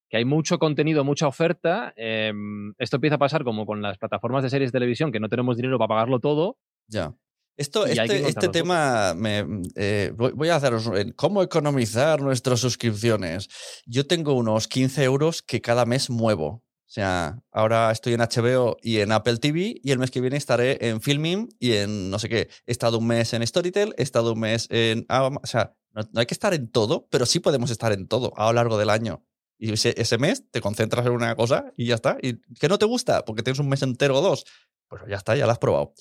que, hay mucho contenido, mucha oferta. Em, esto empieza a pasar como con las plataformas de series de televisión, que no tenemos dinero para pagarlo todo. Ya. Esto, este, este tema, me, eh, voy a haceros cómo economizar nuestras suscripciones. Yo tengo unos 15 euros que cada mes muevo. O sea, ahora estoy en HBO y en Apple TV y el mes que viene estaré en Filming y en no sé qué. He estado un mes en Storytel, he estado un mes en... O sea, no, hay que estar en todo, pero sí podemos estar en todo a lo largo del año. Y ese, mes te concentras en una cosa y ya está. ¿Y que no te gusta? Porque tienes un mes entero o dos. Pues ya está, ya lo has probado.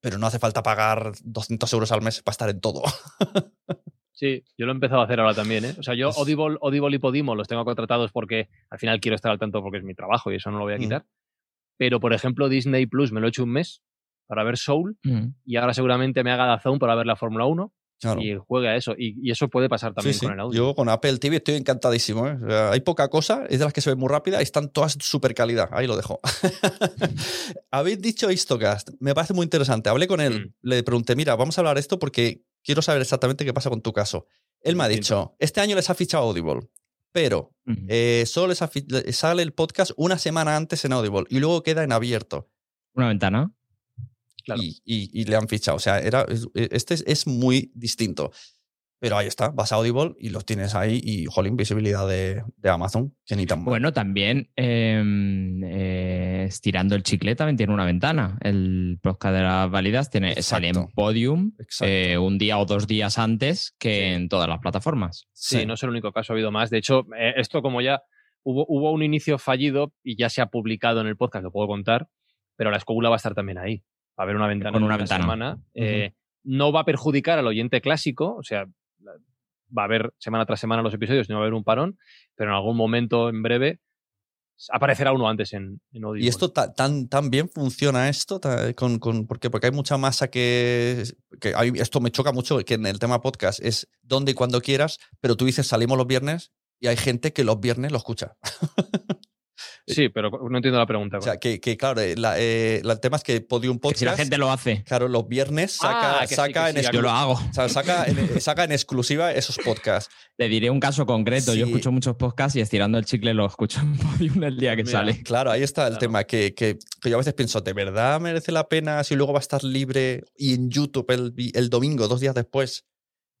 Pero no hace falta pagar 200 euros al mes para estar en todo. Sí, yo lo he empezado a hacer ahora también. ¿eh? O sea, yo Audible, Audible y Podimo los tengo contratados porque al final quiero estar al tanto porque es mi trabajo y eso no lo voy a mm. quitar. Pero, por ejemplo, Disney Plus me lo he hecho un mes para ver Soul mm. y ahora seguramente me haga Dazón para ver la Fórmula 1 y juegue a eso. Y, eso puede pasar también con el audio. Yo con Apple TV estoy encantadísimo. ¿eh? hay poca cosa, es de las que se ve muy rápida y están todas súper calidad. Ahí lo dejo. Habéis dicho Histocast, me parece muy interesante. Hablé con él, mm. le pregunté, mira, vamos a hablar esto porque quiero saber exactamente qué pasa con tu caso. Él me ha dicho, este año les ha fichado Audible, pero eh, solo les sale el podcast una semana antes en Audible y luego queda en abierto. Una ventana. Y, le han fichado. O sea, era, este es muy distinto. Pero ahí está, vas a Audible y los tienes ahí y, jolín, visibilidad de, Amazon, que ni tan Bueno, también em, eh, estirando el chicle también tiene una ventana. El podcast de las válidas tiene, sale en Podium eh, un día o dos días antes que en todas las plataformas. Sí, no es el único caso, ha habido más. De hecho, eh, esto como ya hubo, hubo un inicio fallido y ya se ha publicado en el podcast, lo puedo contar, pero la escóbula va a estar también ahí. Va a haber una ventana Con una, ventana. semana. no va a perjudicar al oyente clásico, o sea, va a haber semana tras semana los episodios, no va a haber un parón, pero en algún momento en breve aparecerá uno antes en, en ¿Y esto tan, tan bien funciona esto? Con, con, ¿por Porque hay mucha masa que, que esto me choca mucho, que en el tema podcast es donde y cuando quieras, pero tú dices salimos los viernes y hay gente que los viernes lo escucha. Sí, pero no entiendo la pregunta. O sea, que, claro, eh, eh, el tema es que Podium Podcast. si la gente lo hace. Claro, los viernes saca, ah, saca en Yo lo hago. saca, en, saca en exclusiva esos podcasts. Le diré un caso concreto. Yo escucho muchos podcasts y estirando el chicle lo escucho en Podium el día que sale. Claro, ahí está el tema. Que, que, yo a veces pienso, ¿de verdad merece la pena si luego va a estar libre y en YouTube el, el domingo, dos días después?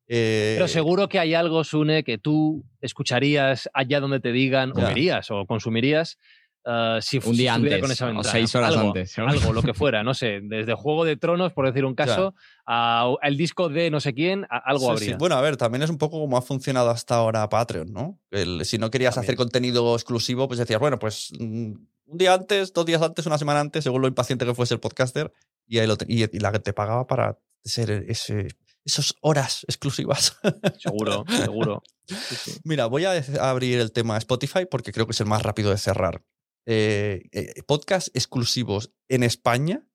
Pero eh, seguro que hay algo, Sune, que tú escucharías allá donde te digan, o verías o consumirías. Uh, si un día antes con esa o seis horas antes algo lo que fuera no sé desde Juego de Tronos por decir un caso al disco de no sé quién algo habría. bueno a ver también es un poco como ha funcionado hasta ahora Patreon no si no querías hacer contenido exclusivo pues decías bueno pues mm, un día antes dos días antes una semana antes según lo impaciente que fuese el podcaster y, ahí lo y, la que te pagaba para ser ese esas horas exclusivas. Seguro, seguro. Mira, voy a abrir el tema Spotify porque creo que es el más rápido de cerrar. Eh, eh, podcast exclusivos en España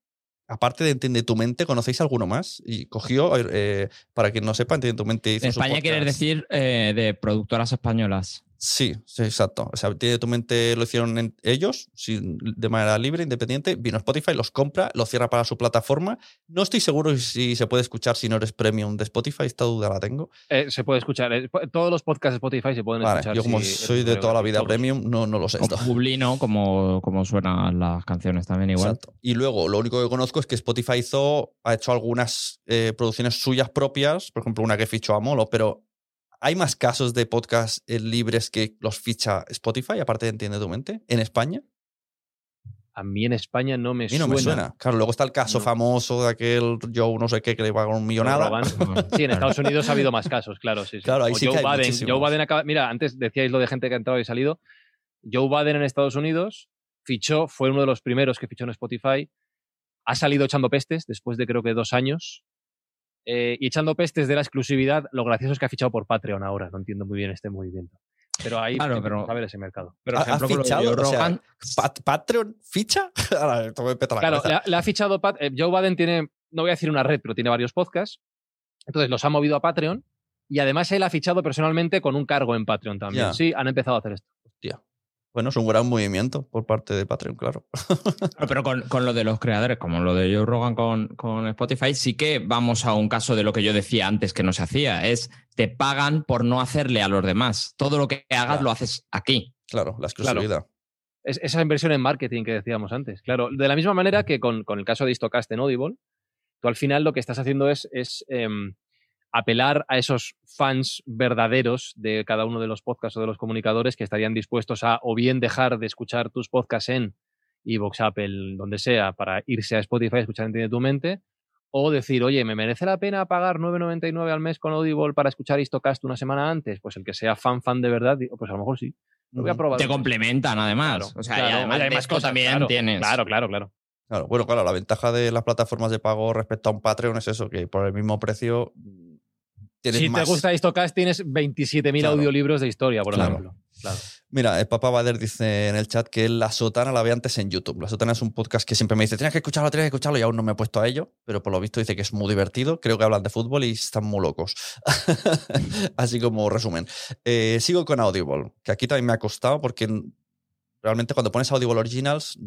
aparte de Entiende tu mente, ¿conocéis alguno más? Y cogió, eh, para quien no sepa, Entiende tu mente hizo En su España quieres decir eh, de productoras españolas. Sí, sí, exacto. O sea, tu mente lo hicieron en- ellos, sin- de manera libre, independiente. Vino Spotify, los compra, los cierra para su plataforma. No estoy seguro si se puede escuchar si no eres premium de Spotify, esta duda la tengo. Eh, se puede escuchar. eh, todos los podcasts de Spotify se pueden Vale, escuchar. yo como si soy de toda la vida todos. premium, no, no lo sé. O esto. Publino, como, como suenan las canciones también igual. Exacto. Y luego, lo único que conozco es que Spotify hizo, ha hecho algunas eh, producciones suyas propias, por ejemplo, una que fichó a Molo, pero ¿hay más casos de podcast eh, libres que los ficha Spotify, aparte de Entiende tu mente, en España? A mí en España no me A mí no suena. me suena. Claro, luego está el caso No. famoso de aquel Joe no sé qué que le pagó un millonada. Sí, en Estados Unidos ha habido más casos, claro. Sí, sí. Claro, ahí O sí Joe que hay muchísimos. Joe Biden acaba. Mira, antes decíais lo de gente que ha entrado y salido. Joe Biden en Estados Unidos fichó, fue uno de los primeros que fichó en Spotify. Ha salido echando pestes después de creo que dos años. Eh, y echando pestes de la exclusividad, lo gracioso es que ha fichado por Patreon ahora. No entiendo muy bien este movimiento. Pero ahí Claro, pero- a ver ese mercado. Pero, ¿Ha- por ejemplo, fichado? O sea, Pat- ¿Patreon ficha? Ahora, Claro, le ha, le ha fichado Pat- eh, Joe Biden tiene, no voy a decir una red, pero tiene varios podcasts. Entonces los ha movido a Patreon y además él ha fichado personalmente con un cargo en Patreon también. Sí, han empezado a hacer esto. Hostia. Bueno, es un gran movimiento por parte de Patreon, claro. Pero con, con lo de los creadores, como lo de Joe Rogan con, con Spotify, sí que vamos a un caso de lo que yo decía antes que no se hacía. Es te pagan por no hacerle a los demás. Todo lo que hagas Claro. lo haces aquí. Claro, la exclusividad. Es, esa inversión en marketing que decíamos antes. Claro, de la misma manera que con, con el caso de Histocast en Audible, tú al final lo que estás haciendo es, es em, apelar a esos fans verdaderos de cada uno de los podcasts o de los comunicadores que estarían dispuestos a o bien dejar de escuchar tus podcasts en iVoox, Apple, donde sea, para irse a Spotify a escuchar Entiende tu mente, o decir, oye, ¿me merece la pena pagar 9,99 al mes con Audible para escuchar Histocast una semana antes? Pues el que sea fan, fan de verdad, pues a lo mejor sí. Lo voy a probar. Te complementan además. Claro, o sea, claro, y además hay de más cosas, también claro, tienes. Claro, claro, claro. Claro, bueno, claro, la ventaja de las plataformas de pago respecto a un Patreon es eso, que por el mismo precio tienes si más. te gusta Histocast, tienes 27.000 Claro. audiolibros de historia, por Claro. ejemplo. Claro. Mira, el Papa Bader dice en el chat que La Sotana la ve antes en YouTube. La Sotana es un podcast que siempre me dice, tienes que escucharlo, tienes que escucharlo, y aún no me he puesto a ello, pero por lo visto dice que es muy divertido. Creo que hablan de fútbol y están muy locos. Así como resumen. Eh, sigo con Audible, que aquí también me ha costado porque realmente cuando pones Audible Originals,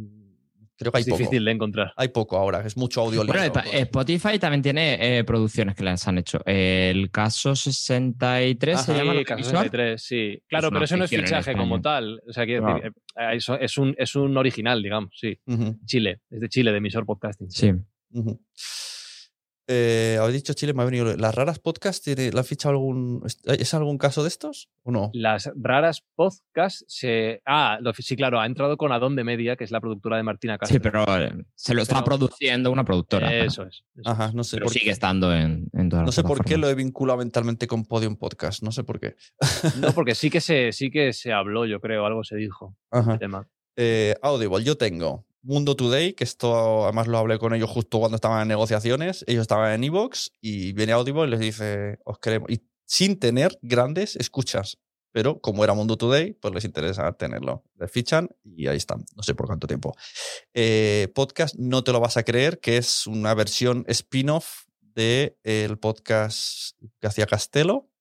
creo que hay Es poco. difícil de encontrar. Hay poco ahora, es mucho audio Bueno, Spotify también tiene eh, producciones que les han hecho. El caso 63 se Sí, llama lo Caso visual. 63, sí. Claro, pero eso no es fichaje como tal. O sea, quiero decir, eh, eso es un, es un original, digamos, sí. Chile, es de Chile, de emisor podcasting. Sí. Eh, Habéis dicho Chile, me ha venido. ¿Las raras podcast tiene, ¿la ha fichado algún. ¿Es algún caso de estos? ¿O no? Las raras podcasts se. Ah, lo- sí, claro, ha entrado con Adón de Media, que es la productora de Martina Castro. Sí, pero eh, se lo está Pero- produciendo una productora. Eso es. eso Ajá, no sé Pero por sigue qué. estando en, en todas No las sé por qué lo he vinculado mentalmente con Podium Podcast. No sé por qué. No, porque sí que se, sí que se habló, yo creo, algo se dijo. Ajá. El tema. Eh, Audible, yo tengo Mundo Today, que esto además lo hablé con ellos justo cuando estaban en negociaciones. Ellos estaban en Evox y viene Audible y les dice, os queremos. Y sin tener grandes escuchas. Pero como era Mundo Today, pues les interesa tenerlo. Les fichan y ahí están. No sé por cuánto tiempo. Eh, podcast, no te lo vas a creer, que es una versión spin-off del podcast que hacía Castelo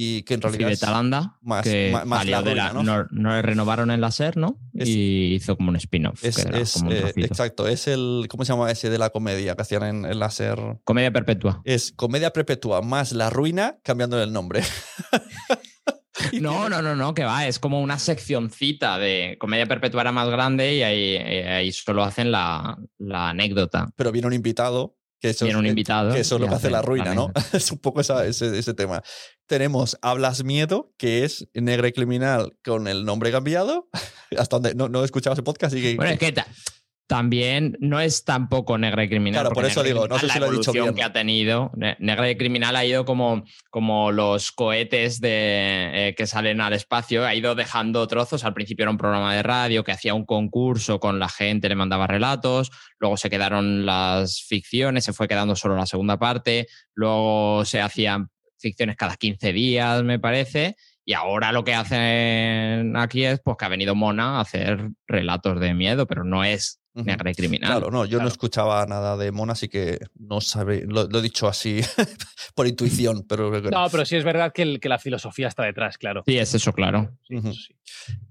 y que en realidad de Talanda, más- que más- más salió la de la- ruina, ¿no? no, renovaron en la SER, ¿no? Es- y hizo como un spin-off. Es, es, eh, exacto, es el. ¿Cómo se llama ese de la comedia que hacían en el láser? Comedia perpetua. Es Comedia Perpetua más La Ruina cambiándole el nombre. No, no, no, no, que va, es como una seccioncita de comedia perpetua era más grande y ahí, eh, ahí solo hacen la, la anécdota. Pero viene un invitado. Que eso, Viene un es- invitado Que eso es lo que hace hace la ruina, ¿no? es un poco esa- ese, ese tema. Tenemos Hablas Miedo, que es Negra y Criminal con el nombre cambiado. Hasta donde no, no he escuchado ese podcast. Y que, Bueno, es que también no es tampoco negra y criminal. Claro, por eso digo, no sé si la lo he dicho bien. que ha tenido. Ne- Negra y criminal ha ido como, como los cohetes de, eh, que salen al espacio, ha ido dejando trozos. Al principio era un programa de radio que hacía un concurso con la gente, le mandaba relatos. Luego se quedaron las ficciones, se fue quedando solo la segunda parte. Luego se hacían ficciones cada 15 días, me parece. Y ahora lo que hacen aquí es pues, que ha venido Mona a hacer relatos de miedo, pero no es negra y criminal. Claro, no, yo no escuchaba nada de Mona, así que no sabe, lo, lo he dicho así por intuición, pero... No, pero sí es verdad que, el- que la filosofía está detrás, claro. Sí, es eso, claro.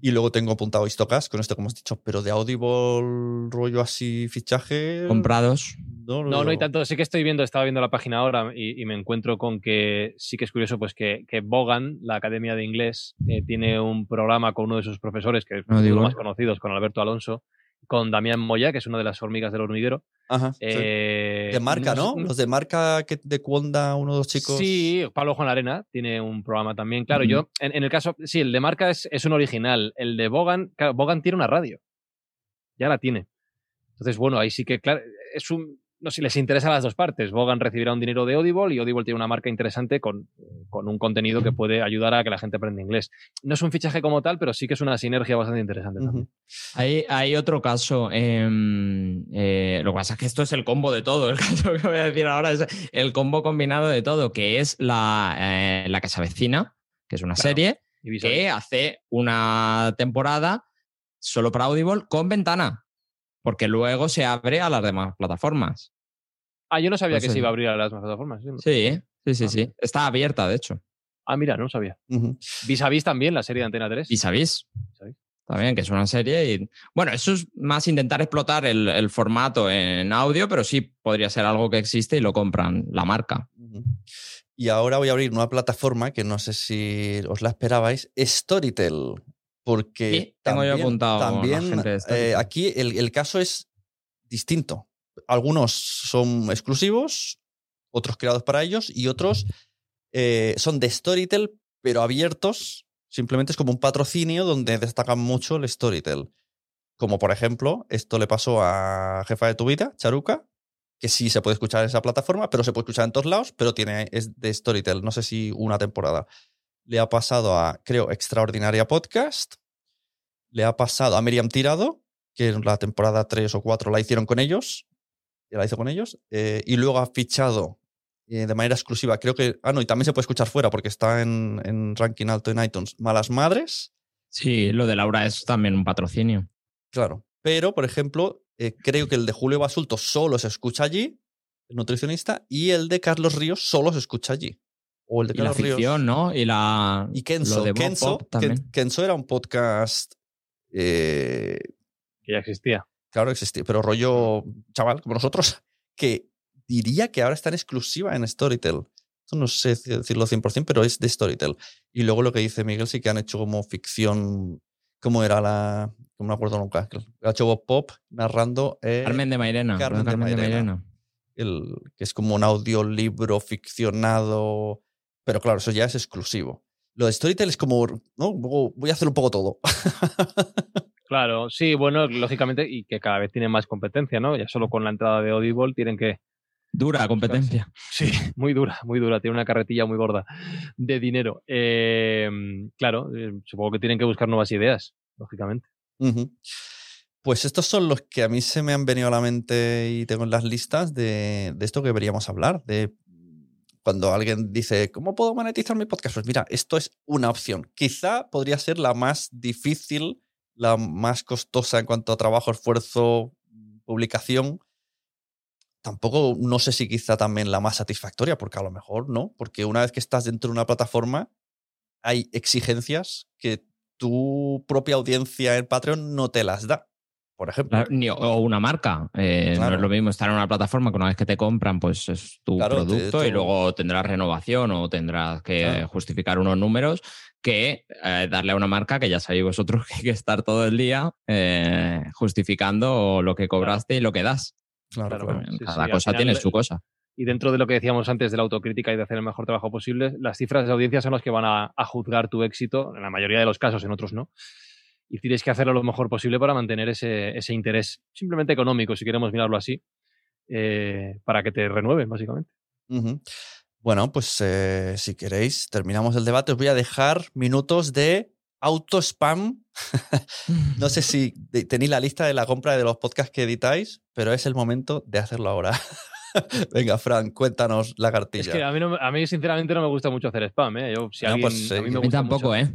Y luego tengo apuntado Histocast con esto que hemos dicho, pero de Audible rollo así fichaje... Comprados. No, No, no hay tanto. Sí que estoy viendo, estaba viendo la página ahora y, y me encuentro con que sí que es curioso, pues que, que Bogan, la Academia de Inglés, eh, tiene un programa con uno de sus profesores, que es No uno de los más conocidos, con Alberto Alonso, con Damián Moya, que es una de las hormigas del hormiguero. Ajá, sí. Eh, De marca, ¿no? Los de marca que de Cuonda, uno de los chicos. Sí, Pablo Juan Arena tiene un programa también. Claro, yo, en, en el caso, sí, el de marca es, es un original. El de Bogan, claro, Bogan tiene una radio. Ya la tiene. Entonces, bueno, ahí sí que, claro, es un. No sé si les interesa a las dos partes. Bogan recibirá un dinero de Audible y Audible tiene una marca interesante con, con un contenido que puede ayudar a que la gente aprenda inglés. No es un fichaje como tal, pero sí que es una sinergia bastante interesante. también. Hay, hay otro caso. em, eh, lo que pasa es que esto es el combo de todo. El caso que voy a decir ahora es el combo combinado de todo, que es la, eh, la que se avecina, que es una Claro. serie que hace una temporada solo para Audible con ventana, porque luego se abre a las demás plataformas. Ah, yo no sabía Pues que se sí. iba a abrir a las plataformas. Sí. Sí, sí, sí, Ah. sí. Está abierta, de hecho. Ah, mira, no sabía. Ujú. Vis a vis también, la serie de Antena 3. Y sabéis, Vis a vis. también que es una serie. Y, bueno, eso es más intentar explotar el, el formato en audio, pero sí podría ser algo que existe y lo compran la marca. Y ahora voy a abrir una plataforma que no sé si os la esperabais, Storytel. Porque Sí, tengo yo también, apuntado también, gente eh, aquí el, el caso es distinto. Algunos son exclusivos, otros creados para ellos y otros eh, son de Storytel, pero abiertos. Simplemente es como un patrocinio donde destacan mucho el Storytel. Como por ejemplo, esto le pasó a Jefa de tu vida, Charuca, que sí se puede escuchar en esa plataforma, pero se puede escuchar en todos lados, pero tiene, es de Storytel, no sé si una temporada. Le ha pasado a, creo, Extraordinaria Podcast. Le ha pasado a Miriam Tirado, que en la temporada 3 o 4 la hicieron con ellos. La hizo con ellos. eh, y luego ha fichado eh, de manera exclusiva, creo que. Ah, no, y también se puede escuchar fuera porque está en, en ranking alto en iTunes. Malas Madres. Sí, lo de Laura es también un patrocinio. Claro. Pero, por ejemplo, eh, creo que el de Julio Basulto solo se escucha allí, el nutricionista, y el de Carlos Ríos solo se escucha allí. O el de Y la Ríos. ficción, ¿no? Y la. Y Kenzo. lo de Bob Kenzo, Pop también. Ken- Kenzo era un podcast. eh, Que ya existía. claro, existía, pero rollo chaval como nosotros, que diría que ahora está en exclusiva en Storytel. Esto no sé decirlo 100%, pero es de Storytel. Y luego lo que dice Miguel, sí que han hecho como ficción. ¿Cómo era la.? No me acuerdo nunca. Ha hecho Bob Pop narrando. eh, Carmen de Mairena. de Carmen de Carmen de Mairena. Mairena. el, que es como un audiolibro ficcionado. Pero claro, eso ya es exclusivo. Lo de Storytel es como, ¿no? Voy a hacer un poco todo. Claro, sí, bueno, lógicamente, y que cada vez tienen más competencia, ¿no? Ya solo con la entrada de Audible tienen que. Dura competencia. Sí, muy dura, muy dura. Tiene una carretilla muy gorda de dinero. Eh, claro, eh, supongo que tienen que buscar nuevas ideas, lógicamente. Pues estos son los que a mí se me han venido a la mente y tengo en las listas de, de esto que deberíamos hablar. De cuando alguien dice, ¿cómo puedo monetizar mi podcast? Pues mira, esto es una opción. Quizá podría ser la más difícil, la más costosa en cuanto a trabajo, esfuerzo, publicación. Tampoco, no sé si quizá también la más satisfactoria, porque a lo mejor no, porque una vez que estás dentro de una plataforma, hay exigencias que tu propia audiencia en Patreon no te las da, por ejemplo. Ni- o una marca. Eh, No es lo mismo estar en una plataforma que una vez que te compran, pues es tu Claro, te- producto y luego tendrás renovación o tendrás que Claro. justificar unos números que eh, darle a una marca que ya sabéis vosotros que hay que estar todo el día eh, justificando lo que cobraste y lo que das. Claro, Claro, claro. sí, Cada sí, cosa final tiene le- su cosa. Y dentro de lo que decíamos antes de la autocrítica y de hacer el mejor trabajo posible, las cifras de audiencia son las que van a, a juzgar tu éxito, en la mayoría de los casos, en otros no. Y tienes que hacerlo lo mejor posible para mantener ese, ese interés, simplemente económico, si queremos mirarlo así, eh, para que te renueven, básicamente. Bueno, pues eh, si queréis, terminamos el debate. Os voy a dejar minutos de auto spam. no sé si tenéis la lista de la compra de los podcasts que editáis, pero es el momento de hacerlo ahora. Venga, Fran, cuéntanos la cartilla. Es que a mí, no me- a mí, sinceramente, no me gusta mucho hacer spam. ¿eh? Yo, si alguien- pues, a mí me a A mí gusta tampoco, mucho- ¿eh?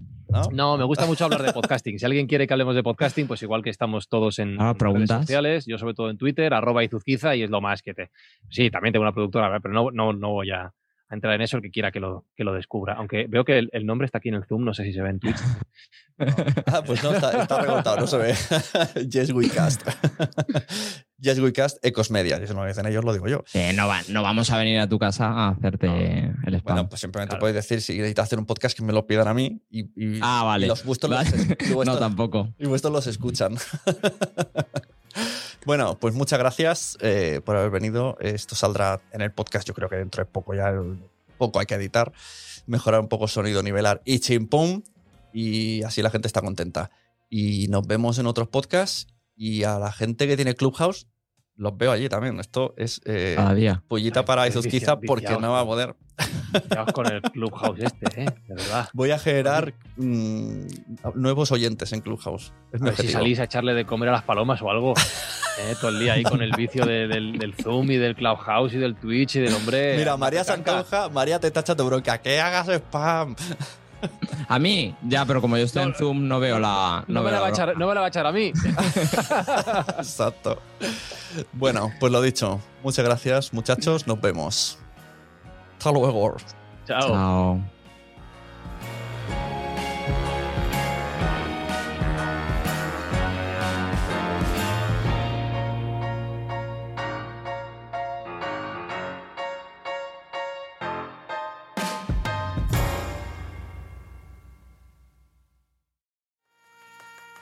¿No? me gusta mucho hablar de podcasting. Si alguien quiere que hablemos de podcasting, pues igual que estamos todos en, Ah, redes sociales, yo sobre todo en Twitter, arroba izuzquiza, y es lo más que te... Sí, también tengo una productora, pero no, no, no voy a, a entrar en eso el que quiera que lo, que lo descubra. Aunque veo que el, el nombre está aquí en el Zoom, no sé si se ve en Twitch. Ah, pues no, está, está rebotado, no se ve. yes, we cast. yes, we cast, Ecos Media. Si no lo dicen ellos, lo digo yo. Eh, no, va- no vamos a venir a tu casa a hacerte el spam. Bueno, pues simplemente podéis decir si necesitas hacer un podcast que me lo pidan a mí y, y- ah, vale. y los vuestros Vale. los, y vuestros- no, tampoco. y vuestros los escuchan. Bueno, pues muchas gracias eh, por haber venido. Esto saldrá en el podcast, yo creo que dentro de poco ya, el- poco hay que editar, mejorar un poco sonido, nivelar y chimpum. Y así la gente está contenta. Y nos vemos en otros podcasts. Y a la gente que tiene Clubhouse, los veo allí también. Esto es eh, pollita para Izuzquiza porque no va a poder. Con el Clubhouse este, ¿eh? De verdad. Voy a generar mm, nuevos oyentes en Clubhouse. Es A ver si salís a echarle de comer a las palomas o algo. ¿eh? Todo el día ahí con el vicio de- del, del Zoom y del Clubhouse y del Twitch y del hombre. Mira, María Santonja, María te tacha tu bronca. Que hagas spam. A mí, ya, pero como yo estoy en Zoom, no veo la. No, me veo la echar, no me la va a echar a mí. Exacto. Bueno, pues lo dicho. Muchas gracias, muchachos. Nos vemos. Hasta luego. Chao. Chao.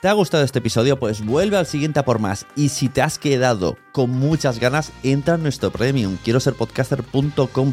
¿Te ha gustado este episodio? Pues vuelve al siguiente a por más. Y si te has quedado con muchas ganas, entra en nuestro premium. Quiero ser podcaster.com